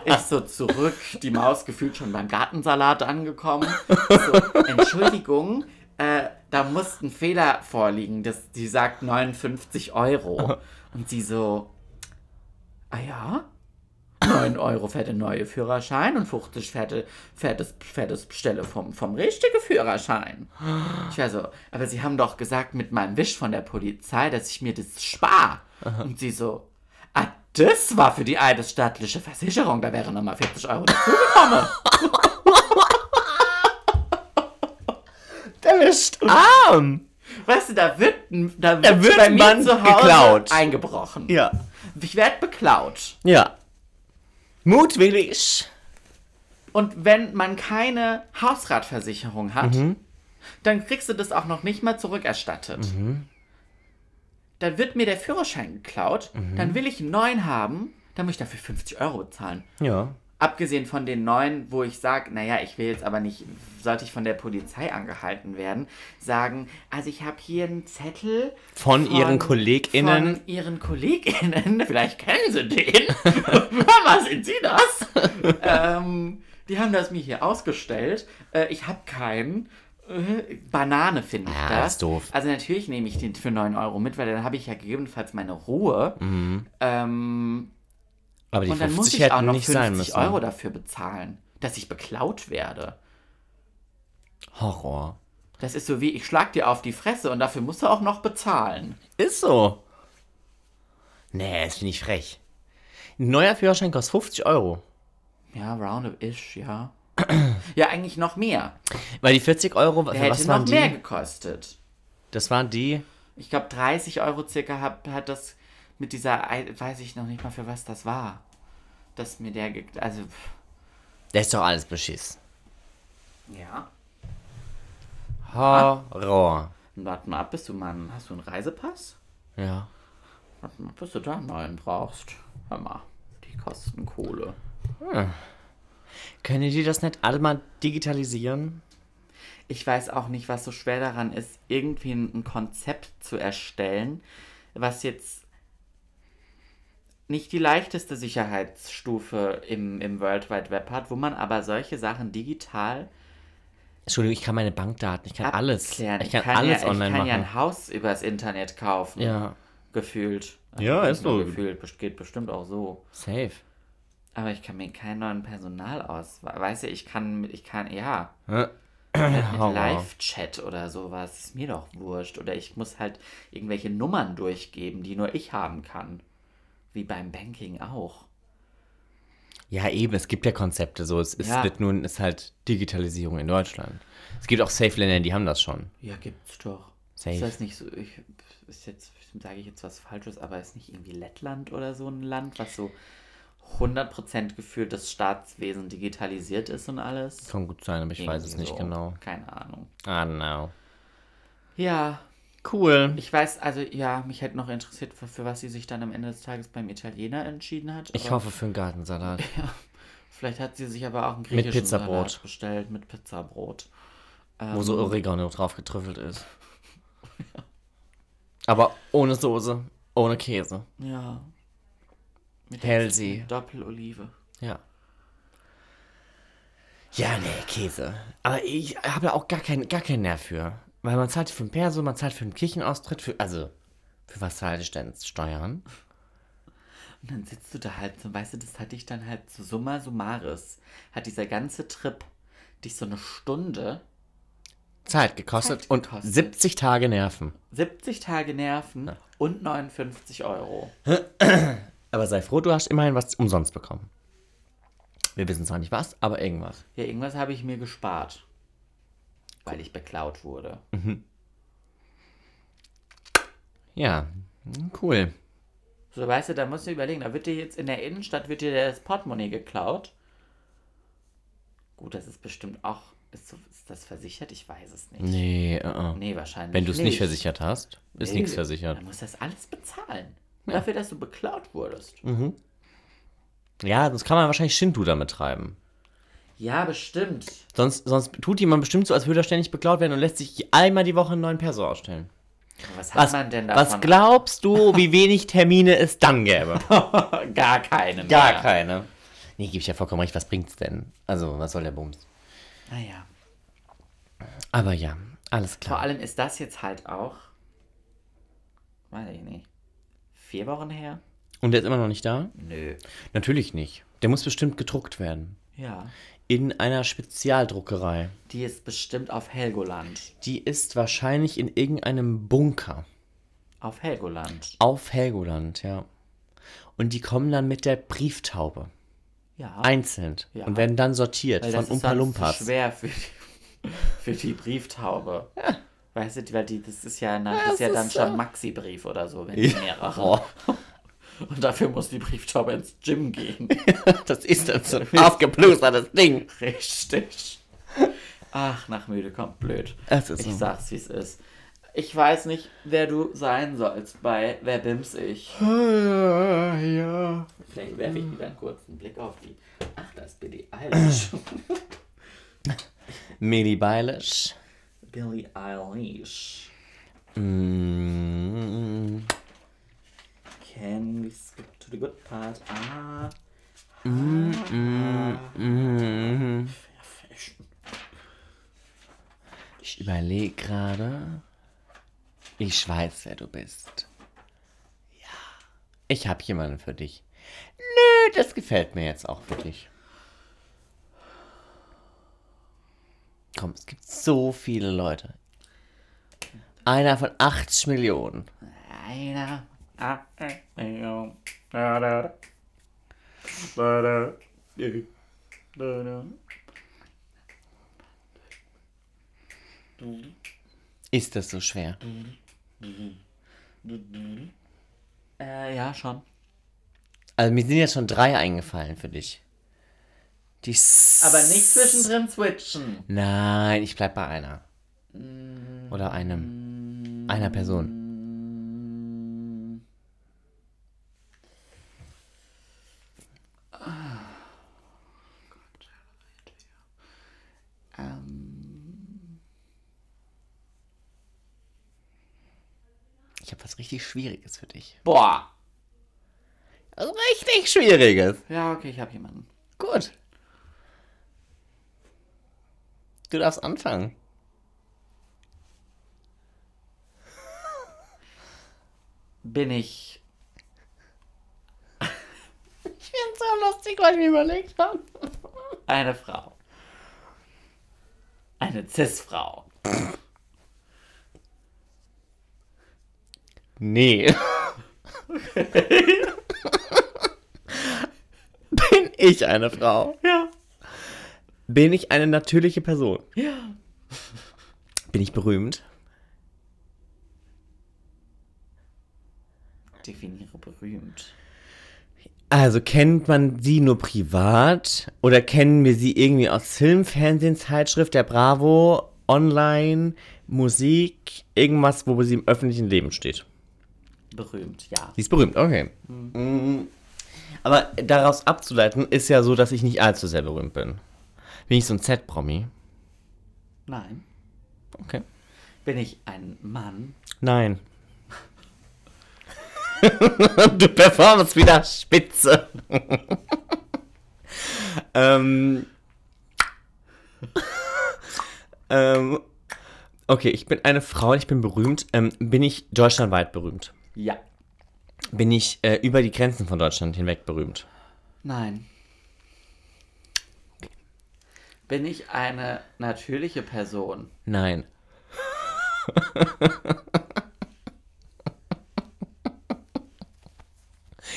Ich so zurück, die Maus gefühlt schon beim Gartensalat angekommen. So, Entschuldigung, äh, da muss ein Fehler vorliegen. Das, die sagt 59 Euro. Und sie so, ah ja? 9 Euro für den neue Führerschein und 50 für, die, für, das, für das Bestelle vom, vom richtigen Führerschein. Ich war so, aber Sie haben doch gesagt mit meinem Wisch von der Polizei, dass ich mir das spar. Und sie so, ah, das war für die eidesstattliche Versicherung, da wären nochmal 40 Euro dazugekommen. Der ist arm. Weißt du, da wird, ein- da wird, Da wird bei mir man zu Hause geklaut. eingebrochen. Ja. Ich werde beklaut. Ja. Mutwillig. Und wenn man keine Hausratversicherung hat, dann kriegst du das auch noch nicht mal zurückerstattet. Dann wird mir der Führerschein geklaut, dann will ich einen neuen haben, dann muss ich dafür 50 Euro bezahlen. Ja. Abgesehen von den neuen, wo ich sage, naja, ich will jetzt aber nicht, sollte ich von der Polizei angehalten werden, sagen, also ich habe hier einen Zettel Von ihren KollegInnen. Von ihren KollegInnen, vielleicht kennen sie den. Mama, sind sie das? ähm, die haben das mir hier ausgestellt. Äh, ich habe keinen. Äh, Banane finde ich Ja, das ist doof. Also natürlich nehme ich den für 9 Euro mit, weil dann habe ich ja gegebenenfalls meine Ruhe. Mhm. Ähm, Aber die und dann 50 muss ich auch noch nicht 50 sein müssen. Euro dafür bezahlen, dass ich beklaut werde. Horror. Das ist so wie, ich schlag dir auf die Fresse und dafür musst du auch noch bezahlen. Ist so. Nee, das finde ich frech. Ein neuer Führerschein kostet 50 Euro. Ja, roundabout-ish, ja. ja, eigentlich noch mehr. Weil die 40 Euro, Der hätte was noch waren mehr die? gekostet. Das waren die. Ich glaube, 30 Euro circa hat, hat das mit dieser, Ei- weiß ich noch nicht mal für was das war. Dass mir der, also, pff, Das ist doch alles Beschiss. ja. Horror. Warte mal ab, bist du mal, ein- hast du einen Reisepass? Ja. Warte mal, bis du da einen neuen brauchst. Hör mal, die kosten Kohle. Können die das nicht alle mal digitalisieren? Ich weiß auch nicht, was so schwer daran ist, irgendwie ein Konzept zu erstellen, was jetzt nicht die leichteste Sicherheitsstufe im, im World Wide Web hat, wo man aber solche Sachen digital Entschuldigung, ich kann meine Bankdaten, ich kann alles. abklären. Ich kann, alles ja, online Ich kann machen. ja ein Haus übers Internet kaufen. Ja. Gefühlt. Ja, nicht ist so. Gefühlt, geht bestimmt auch so. Safe. Aber ich kann mir keinen neuen Personal aus. Weißt du, ich kann, mit- ich kann, ja, mit Horror. Live-Chat oder sowas. Ist mir doch wurscht. Oder ich muss halt irgendwelche Nummern durchgeben, die nur ich haben kann. Wie beim Banking auch. Ja, eben, es gibt ja Konzepte so. Es ist Ja. nur, es ist halt Digitalisierung in Deutschland. Es gibt auch Safe-Länder, die haben das schon. Ja, gibt's doch. Safe. Ist das nicht so, ich, ist jetzt, sage ich jetzt was Falsches, aber ist nicht irgendwie Lettland oder so ein Land, was so 100% gefühlt das Staatswesen digitalisiert ist und alles? Kann gut sein, aber ich weiß es Irgendwie nicht so. genau. Keine Ahnung. Ah, no. Ja, Cool. ich weiß, also ja, mich hätte noch interessiert, für, für was sie sich dann am Ende des Tages beim Italiener entschieden hat. Ich hoffe für einen Gartensalat. Vielleicht hat sie sich aber auch einen griechischen Pizzabrot. Salat bestellt mit Pizzabrot. wo so Oregano drauf getrüffelt ist. Aber ohne Soße, ohne Käse. Ja. Mit Healthy. mit Doppelolive. Ja. Ja, nee, Käse. Aber ich habe da auch gar keinen gar keinen Nerv für. Weil man zahlt für einen Perso, man zahlt für einen Kirchenaustritt, für, also, für was zahle ich denn? Steuern? Und dann sitzt du da halt so, weißt du, das hatte ich dann halt so summa summaris. Hat dieser ganze Trip dich so eine Stunde, Zeit gekostet Zeit und gekostet. 70 Tage Nerven. 70 Tage Nerven und 59 Euro. Aber sei froh, du hast immerhin was umsonst bekommen. Wir wissen zwar nicht was, aber irgendwas. Ja, irgendwas habe ich mir gespart. Weil ich beklaut wurde. Ja, cool. So, weißt du, da musst du überlegen, da wird dir jetzt in der Innenstadt wird dir das Portemonnaie geklaut. Gut, das ist bestimmt auch. Ist, so, ist das versichert? Ich weiß es nicht. Nee, uh -uh. Nee, wahrscheinlich. wenn du es nicht versichert hast, ist Nee, nichts versichert. Dann musst du das alles bezahlen. Dafür, dass du beklaut wurdest. Ja, sonst kann man wahrscheinlich Schindluder mit treiben. Ja, bestimmt. Sonst, sonst tut jemand bestimmt so, als würde er ständig beklaut werden und lässt sich einmal die Woche einen neuen Perso ausstellen. Was hat Was, man denn was davon? glaubst du, wie wenig Termine es dann gäbe? Gar keine. Gar mehr. keine. Nee, gebe ich ja vollkommen recht. Was bringt's denn? Also, was soll der Bums? Naja. Aber ja, alles Vor klar. allem ist das jetzt halt auch. Weiß ich nicht. Vier Wochen her? Und der ist immer noch nicht da? Nö. Natürlich nicht. Der muss bestimmt gedruckt werden. Ja. In einer Spezialdruckerei. Die ist bestimmt auf Helgoland. Die ist wahrscheinlich in irgendeinem Bunker. Auf Helgoland. Auf Helgoland, ja. Und die kommen dann mit der Brieftaube. Ja. Einzeln. Ja. Und werden dann sortiert Weil von das ist Umpa Lumpas. zu schwer für die, für die Brieftaube. Weißt du, weil die, das ist ja, na, das ist ja das dann ist schon. Maxi-Brief oder so, wenn die mehrere. Und dafür muss die Brieftaube ins Gym gehen. das ist dann so ein aufgeplustertes Ding. Richtig. Ach, nach müde kommt blöd. Es ist ich so. sag's, wie es ist. Ich weiß nicht, wer du sein sollst bei Wer bims ich. Ja. Vielleicht werfe ich wieder einen kurzen Blick auf die. Ach, da ist Billie Eilish. Millie Eilish. Billie Eilish. Mm, Can we skip to the good part? Ah. mm, Fair Fashion. Ich überlege gerade. Ich weiß, wer du bist. Ja. Ich habe jemanden für dich. Nö, das gefällt mir jetzt auch für dich. Komm, es gibt so viele Leute. Einer von 80 Millionen. Einer. Ist das so schwer? Äh, ja, schon. Also mir sind jetzt schon drei eingefallen für dich. Die S Aber nicht zwischendrin switchen. Nein, ich bleib bei einer. Oder einem. Einer Person. Ähm, Ich habe was richtig Schwieriges für dich. boah. Also richtig Schwieriges. Ja, okay, ich habe jemanden. Gut. Du darfst anfangen. Bin ich. Ich finde so lustig, weil ich mir überlegt habe. Eine Frau. Eine Cis-Frau. Nee. Bin ich eine Frau? Ja. Bin ich eine natürliche Person? Ja. Bin ich berühmt? Definiere berühmt. Also kennt man sie nur privat oder kennen wir sie irgendwie aus Film, Fernsehen, Zeitschrift, der Bravo, online, Musik, irgendwas, wo sie im öffentlichen Leben steht? Berühmt, ja. Sie ist berühmt, okay. Mm. Aber daraus abzuleiten ist ja so, dass ich nicht allzu sehr berühmt bin. Bin ich so ein Z-Promi? Nein. Okay. Bin ich ein Mann? Nein. du performst wieder spitze. ähm, ähm, okay, ich bin eine Frau, ich bin berühmt. Ähm, bin ich deutschlandweit berühmt? Ja. Bin ich äh, über die Grenzen von Deutschland hinweg berühmt? Nein. Bin ich eine natürliche Person? Nein. ja,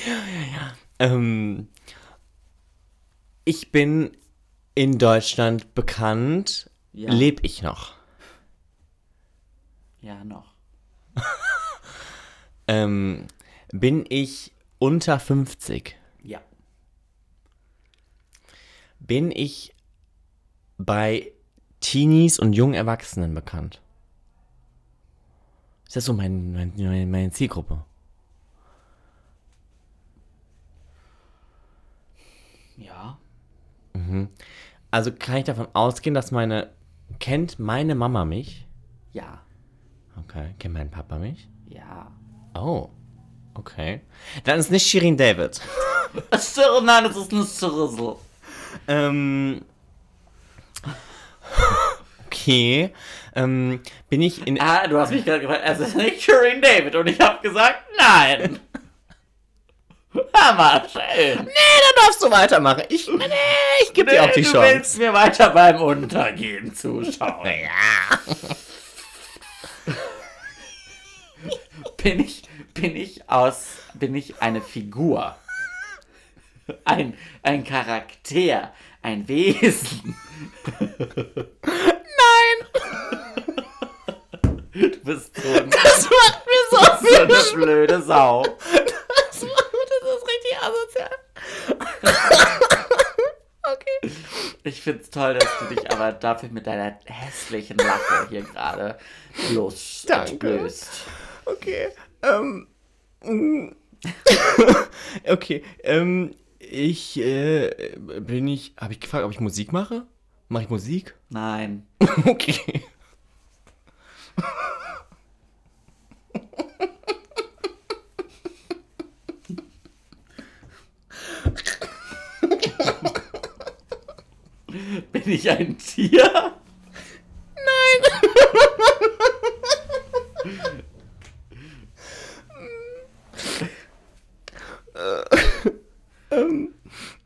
ja, ja. Ähm, ich bin in Deutschland bekannt. Ja. Leb ich noch? Ja, noch. Ähm, bin ich unter 50? Ja. Bin ich bei Teenies und jungen Erwachsenen bekannt? Ist das so mein, mein, meine, meine Zielgruppe? Ja. Also kann ich davon ausgehen, dass meine. Kennt meine Mama mich? Ja. Okay. Kennt mein Papa mich? Ja. Oh. Okay. Dann ist nicht Shirin David. Stir- Nein, das ist ein Strissel. ähm. Okay. Ähm, bin ich in. Ah, du hast mich gerade gefragt, es ist nicht Shirin David und ich habe gesagt, nein. Hammer, schön. Nee, dann darfst du weitermachen. Ich, nee, ich gebe dir auch die du Chance. willst mir weiter beim Untergehen zuschauen. Ja. Bin ich, bin ich aus, bin ich eine Figur? Ein, ein Charakter, ein Wesen. Nein! Du bist so, ein, Das macht mir so so viel eine blöde Sau. Das macht das ist richtig asozial. okay. Ich find's toll, dass du dich aber dafür mit deiner hässlichen Lache hier gerade bloß Danke. Okay. Ähm. mm. okay. Ähm. Ich, äh, bin ich. Habe ich gefragt, ob ich Musik mache? Mache ich Musik? Nein. Okay. Bin ich ein Tier?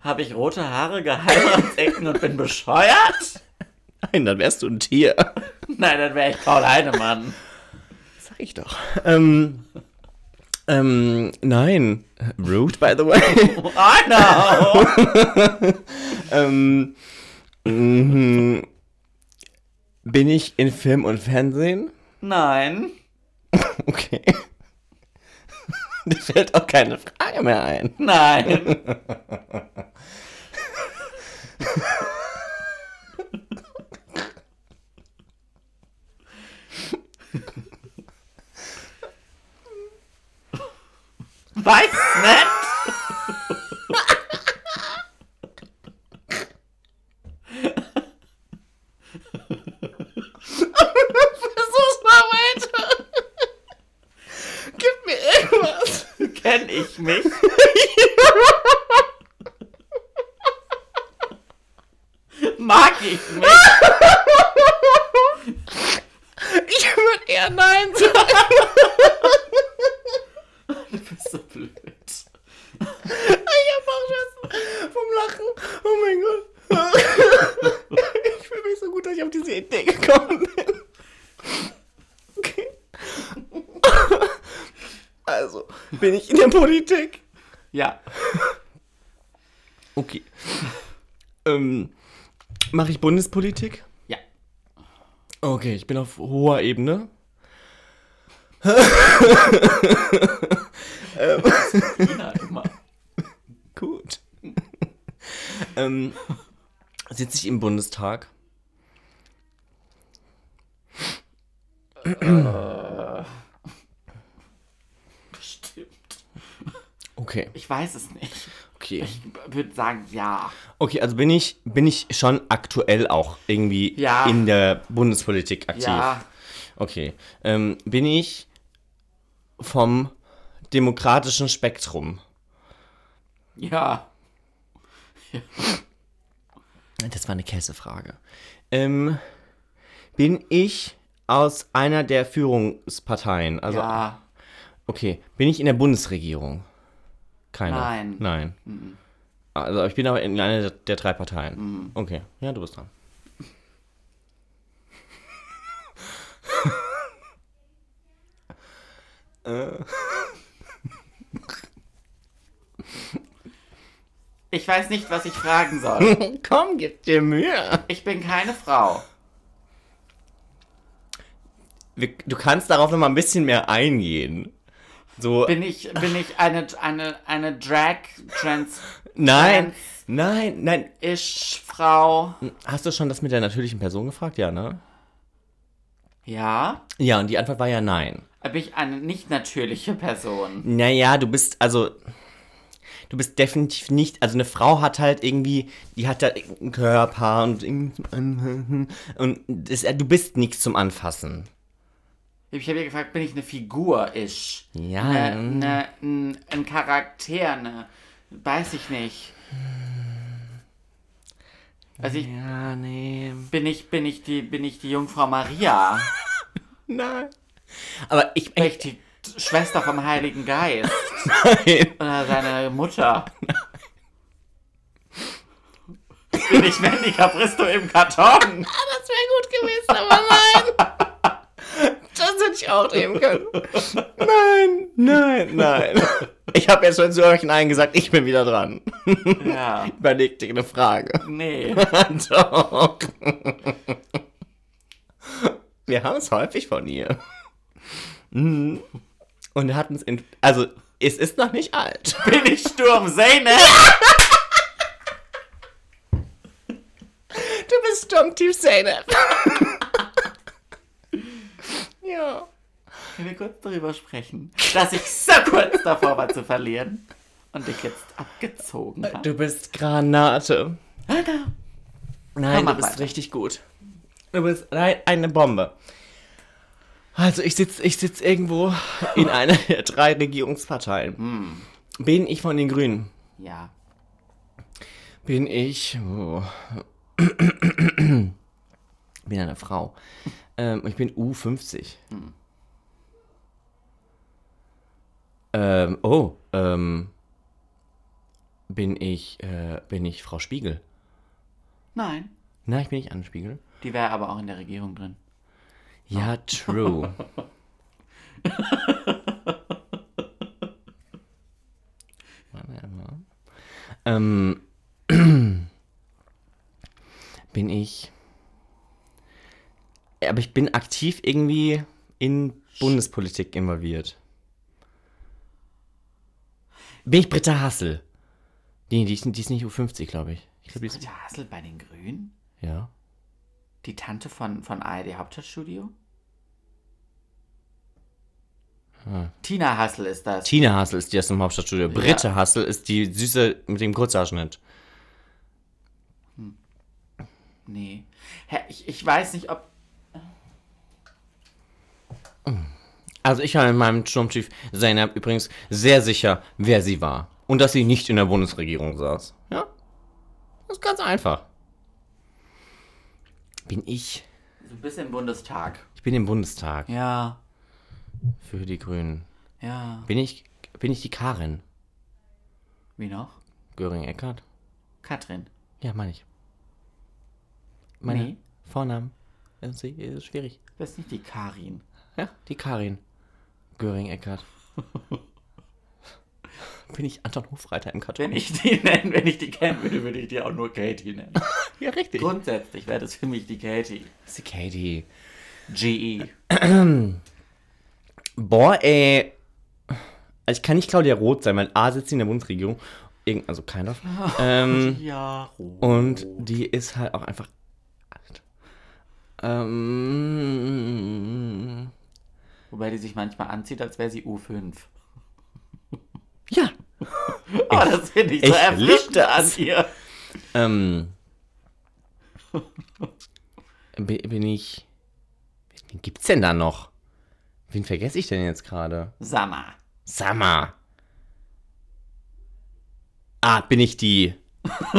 Habe ich rote Haare, Geheimratsecken und bin bescheuert? Nein, dann wärst du ein Tier. Nein, dann wäre ich Paul Heinemann. Sag ich doch. Ähm. Ähm, nein. Rude, by the way. I know. ähm. mhm. Bin ich in Film und Fernsehen? Nein. Okay. Dir fällt auch keine Frage mehr ein. Nein. Weiß nicht. Versuch's mal weiter. Gib mir irgendwas. Kenn ich mich? Mag ich mich? Ich würde eher Nein sagen. Du bist so blöd. Ich hab auch Schiss vom Lachen. Oh mein Gott. Ich fühle mich so gut, dass ich auf diese Idee gekommen bin. Okay. Also, bin Politik? Ja. Okay. Ähm, mache ich Bundespolitik? Ja. Okay, ich bin auf hoher Ebene. Ina immer. Gut. ähm, sitze ich im Bundestag? Bestimmt. Okay, Ich weiß es nicht. okay. Ich würde sagen, ja. Okay, also bin ich, bin ich schon aktuell auch irgendwie Ja. in der Bundespolitik aktiv? Ja. Okay. Ähm, bin ich vom demokratischen Spektrum? Ja. Das war eine Käsefrage. Ähm, bin ich aus einer der Führungsparteien? Also, ja. okay. Bin ich in der Bundesregierung? Keine. Nein. Nein. Also, ich bin aber in einer der, drei Parteien. Okay. Ja, du bist dran. Ich weiß nicht, was ich fragen soll. Komm, gib dir Mühe. Ich bin keine Frau. Du kannst darauf noch mal ein bisschen mehr eingehen. So, Bin ich, bin ich eine, eine, eine Drag Trans nein, nein, nein. ish Frau? Hast du schon das mit der natürlichen Person gefragt? Ja, ne? Ja. Ja, und die Antwort war ja nein. Bin ich eine nicht natürliche Person? Naja, du bist, also, du bist definitiv nicht, also eine Frau hat halt irgendwie, die hat da einen Körper und, irgendwie- und das, du bist nichts zum Anfassen. Ich habe ja gefragt, bin ich eine Figur? Ich. Ja, Ne, ähm. ne, ein, Charakter, ne? Weiß ich nicht. Also ich Ja, nee. bin ich, bin ich die, bin ich die Jungfrau Maria? Nein. Aber ich, Bin ich die Schwester vom Heiligen Geist? nein. Oder seine Mutter? Bin ich Mandy Capristo im Karton? Das wäre gut gewesen, aber nein. Das hätte ich auch nehmen können. Nein, nein, nein. Ich habe jetzt schon zu euch Nein gesagt, ich bin wieder dran. Ja. Überleg dir eine Frage. Nee. Doch. Wir haben es häufig von ihr. Mhm. Und wir hatten es in. Also, es ist noch nicht alt. Bin ich Sturm Zeynep? Du bist Sturmtief Zeynep. Ja. Können wir kurz darüber sprechen, dass ich so kurz davor war zu verlieren und dich jetzt abgezogen habe? Du bist Granate. Alter. Nein, du bist weiter. richtig gut. Du bist eine Bombe. Also ich sitze ich sitz irgendwo in einer der drei Regierungsparteien. Bin ich von den Grünen? Ja. Bin ich... Oh. Bin eine Frau. Ähm, ich bin U50. Ähm, oh, ähm, bin ich, äh, bin ich Frau Spiegel? Nein. Nein, ich bin nicht Anne Spiegel. Die wäre aber auch in der Regierung drin. Ja, true. Warte mal. ähm, bin ich. Aber ich bin aktiv irgendwie in Bundespolitik involviert. Bin ich Britta Hassel? Nee, die ist, die ist nicht U50, glaube ich. Ich glaube, die ist. Britta Hassel bei den Grünen? Ja. Die Tante von, von ARD Hauptstadtstudio? Tina Hassel ist das. Tina Hassel ist die aus dem Hauptstadtstudio. Britta Hassel ist die Süße mit dem Kurzhaarschnitt. Nee. Hä, ich, ich weiß nicht, ob. Also ich war in meinem Sturmtief Zeynep übrigens sehr sicher, wer sie war. Und dass sie nicht in der Bundesregierung saß. Ja? Das ist ganz einfach. Bin ich. Du bist im Bundestag. Ich bin im Bundestag Ja. für die Grünen. Ja. Bin ich. Bin ich die Karin? Wie noch? Göring-Eckardt? Katrin. Ja, meine ich. Meine Nee. Vornamen. Das ist ist schwierig. Du bist nicht die Karin. Ja, die Karin. Göring-Eckardt. Bin ich Anton Hofreiter im Karton? Wenn ich die nennen, wenn ich die kennen würde, würde ich die auch nur Katie nennen. Ja, richtig. Grundsätzlich wäre das für mich die Katie. Das ist die Katie. GE. Boah, ey. Also ich kann nicht Claudia Roth sein, weil A sitzt sie in der Bundesregierung. Irgend, also keiner. ähm, Ja. und die ist halt auch einfach alt. Ähm, Wobei die sich manchmal anzieht, als wäre sie U5. ja. Oh, das finde ich so erfrischend an ihr. Ähm, bin, ich. Wen gibt's denn da noch? Wen vergesse ich denn jetzt gerade? Sammer. Summer. Ah, bin ich die.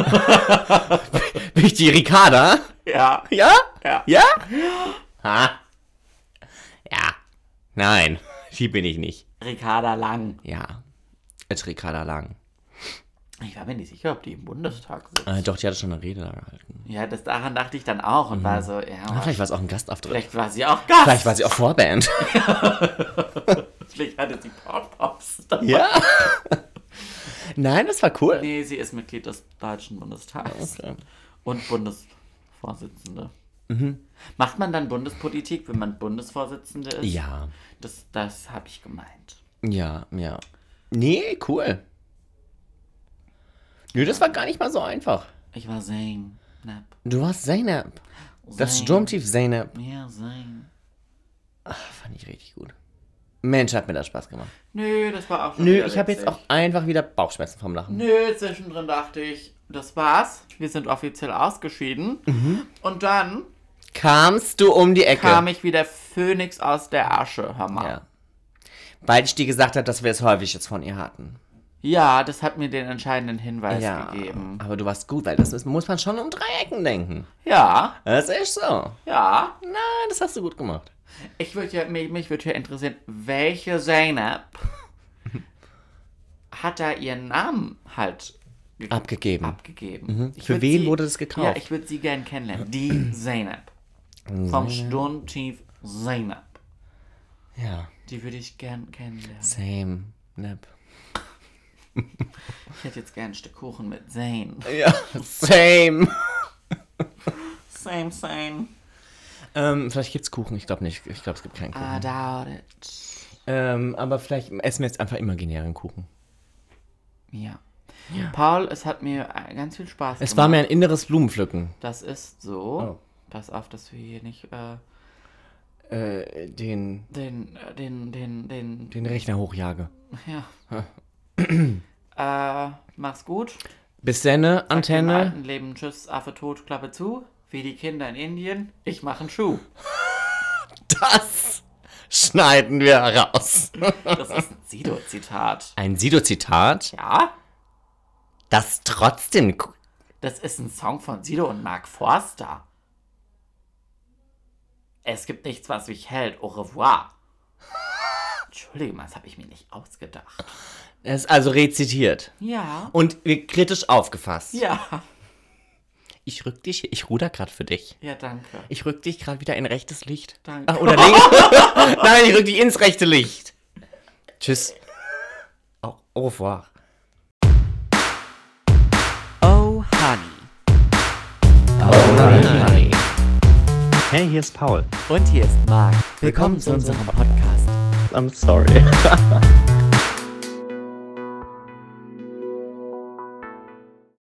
bin ich die Ricarda? Ja. Ja? Ja. Ja? Ha. Ja. Nein, die bin ich nicht. Ricarda Lang. Ja. Als Ricarda Lang. Ich war mir nicht sicher, ob die im Bundestag sitzt. Äh, doch, die hatte schon eine Rede da gehalten. Ja, das daran dachte ich dann auch und war so, ja, Ah, vielleicht war es auch ein Gastauftritt. Vielleicht, vielleicht war sie auch Gast. war sie auch Vorband. Vielleicht hatte sie Pop-Pops. dabei. ja. Nein, das war cool. Nee, sie ist Mitglied des Deutschen Bundestags Okay. und Bundesvorsitzende. Macht man dann Bundespolitik, wenn man Bundesvorsitzende ist? Ja. Das, das habe ich gemeint. Ja, ja. Nee, cool. Nö, das war gar nicht mal so einfach. Ich war Zayn. Nap. Du warst Zeynep. Das Zayn. Sturmtief Zeynep. Ja, Zayn. Fand ich richtig gut. Mensch, hat mir das Spaß gemacht. Nö, das war auch schon Nö, ich habe jetzt auch einfach wieder Bauchschmerzen vom Lachen. Nö, zwischendrin dachte ich, das war's. Wir sind offiziell ausgeschieden. Mhm. Und dann Kamst du um die Ecke? kam ich wie der Phönix aus der Asche, hör mal. Ja. Weil ich dir gesagt habe, dass wir es häufig jetzt von ihr hatten. Ja, das hat mir den entscheidenden Hinweis Ja. gegeben. Aber du warst gut, weil das ist, muss man schon um drei Ecken denken. Ja, Das ist so. ja. Nein, das hast du gut gemacht. Ich würde ja, mich, mich würde ja interessieren, welche Zeynep hat da ihren Namen halt ge- Abgegeben. abgegeben? Ich Für wen sie- wurde das gekauft? Ja, ich würde sie gern kennenlernen. Die Zeynep. Vom Sturmtief Zeynep. Ja. Die würde ich gern kennenlernen. Same. Nep. Ich hätte jetzt gern ein Stück Kuchen mit Zayn. Ja. Same. Same, same. ähm, vielleicht gibt's Kuchen. Ich glaube nicht. Ich glaube, es gibt keinen Kuchen. I doubt it. Ähm, aber vielleicht essen wir jetzt einfach imaginären Kuchen. Ja. Paul, es hat mir äh, ganz viel Spaß Es war mir ein inneres Blumenpflücken. Das ist so. Oh. Pass auf, dass wir hier nicht äh, Äh, den, den, äh, den, den, den, den Rechner hochjage. ja. äh, mach's gut. Bis Senne, Im Antenne. alten Leben Tschüss, Affe tot, Klappe zu. Wie die Kinder in Indien. Ich mach einen Schuh. Das schneiden wir raus. Das ist ein Sido-Zitat. Ein Sido-Zitat, Ja? das trotzdem. Das ist ein Song von Sido und Mark Forster. Es gibt nichts, was mich hält. Au revoir. Entschuldigung, das habe ich mir nicht ausgedacht. Es ist also rezitiert. Ja. Und kritisch aufgefasst. Ja. Ich rück dich, ich ruder gerade für dich. Ja, danke. Ich rück dich gerade wieder in rechtes Licht. Danke. Ach, oder links? Nein, ich rück dich ins rechte Licht. Tschüss. Au, au revoir. Oh. Honey. Hey, hier ist Paul. Und hier ist Marc. Willkommen zu unserem Podcast. I'm sorry.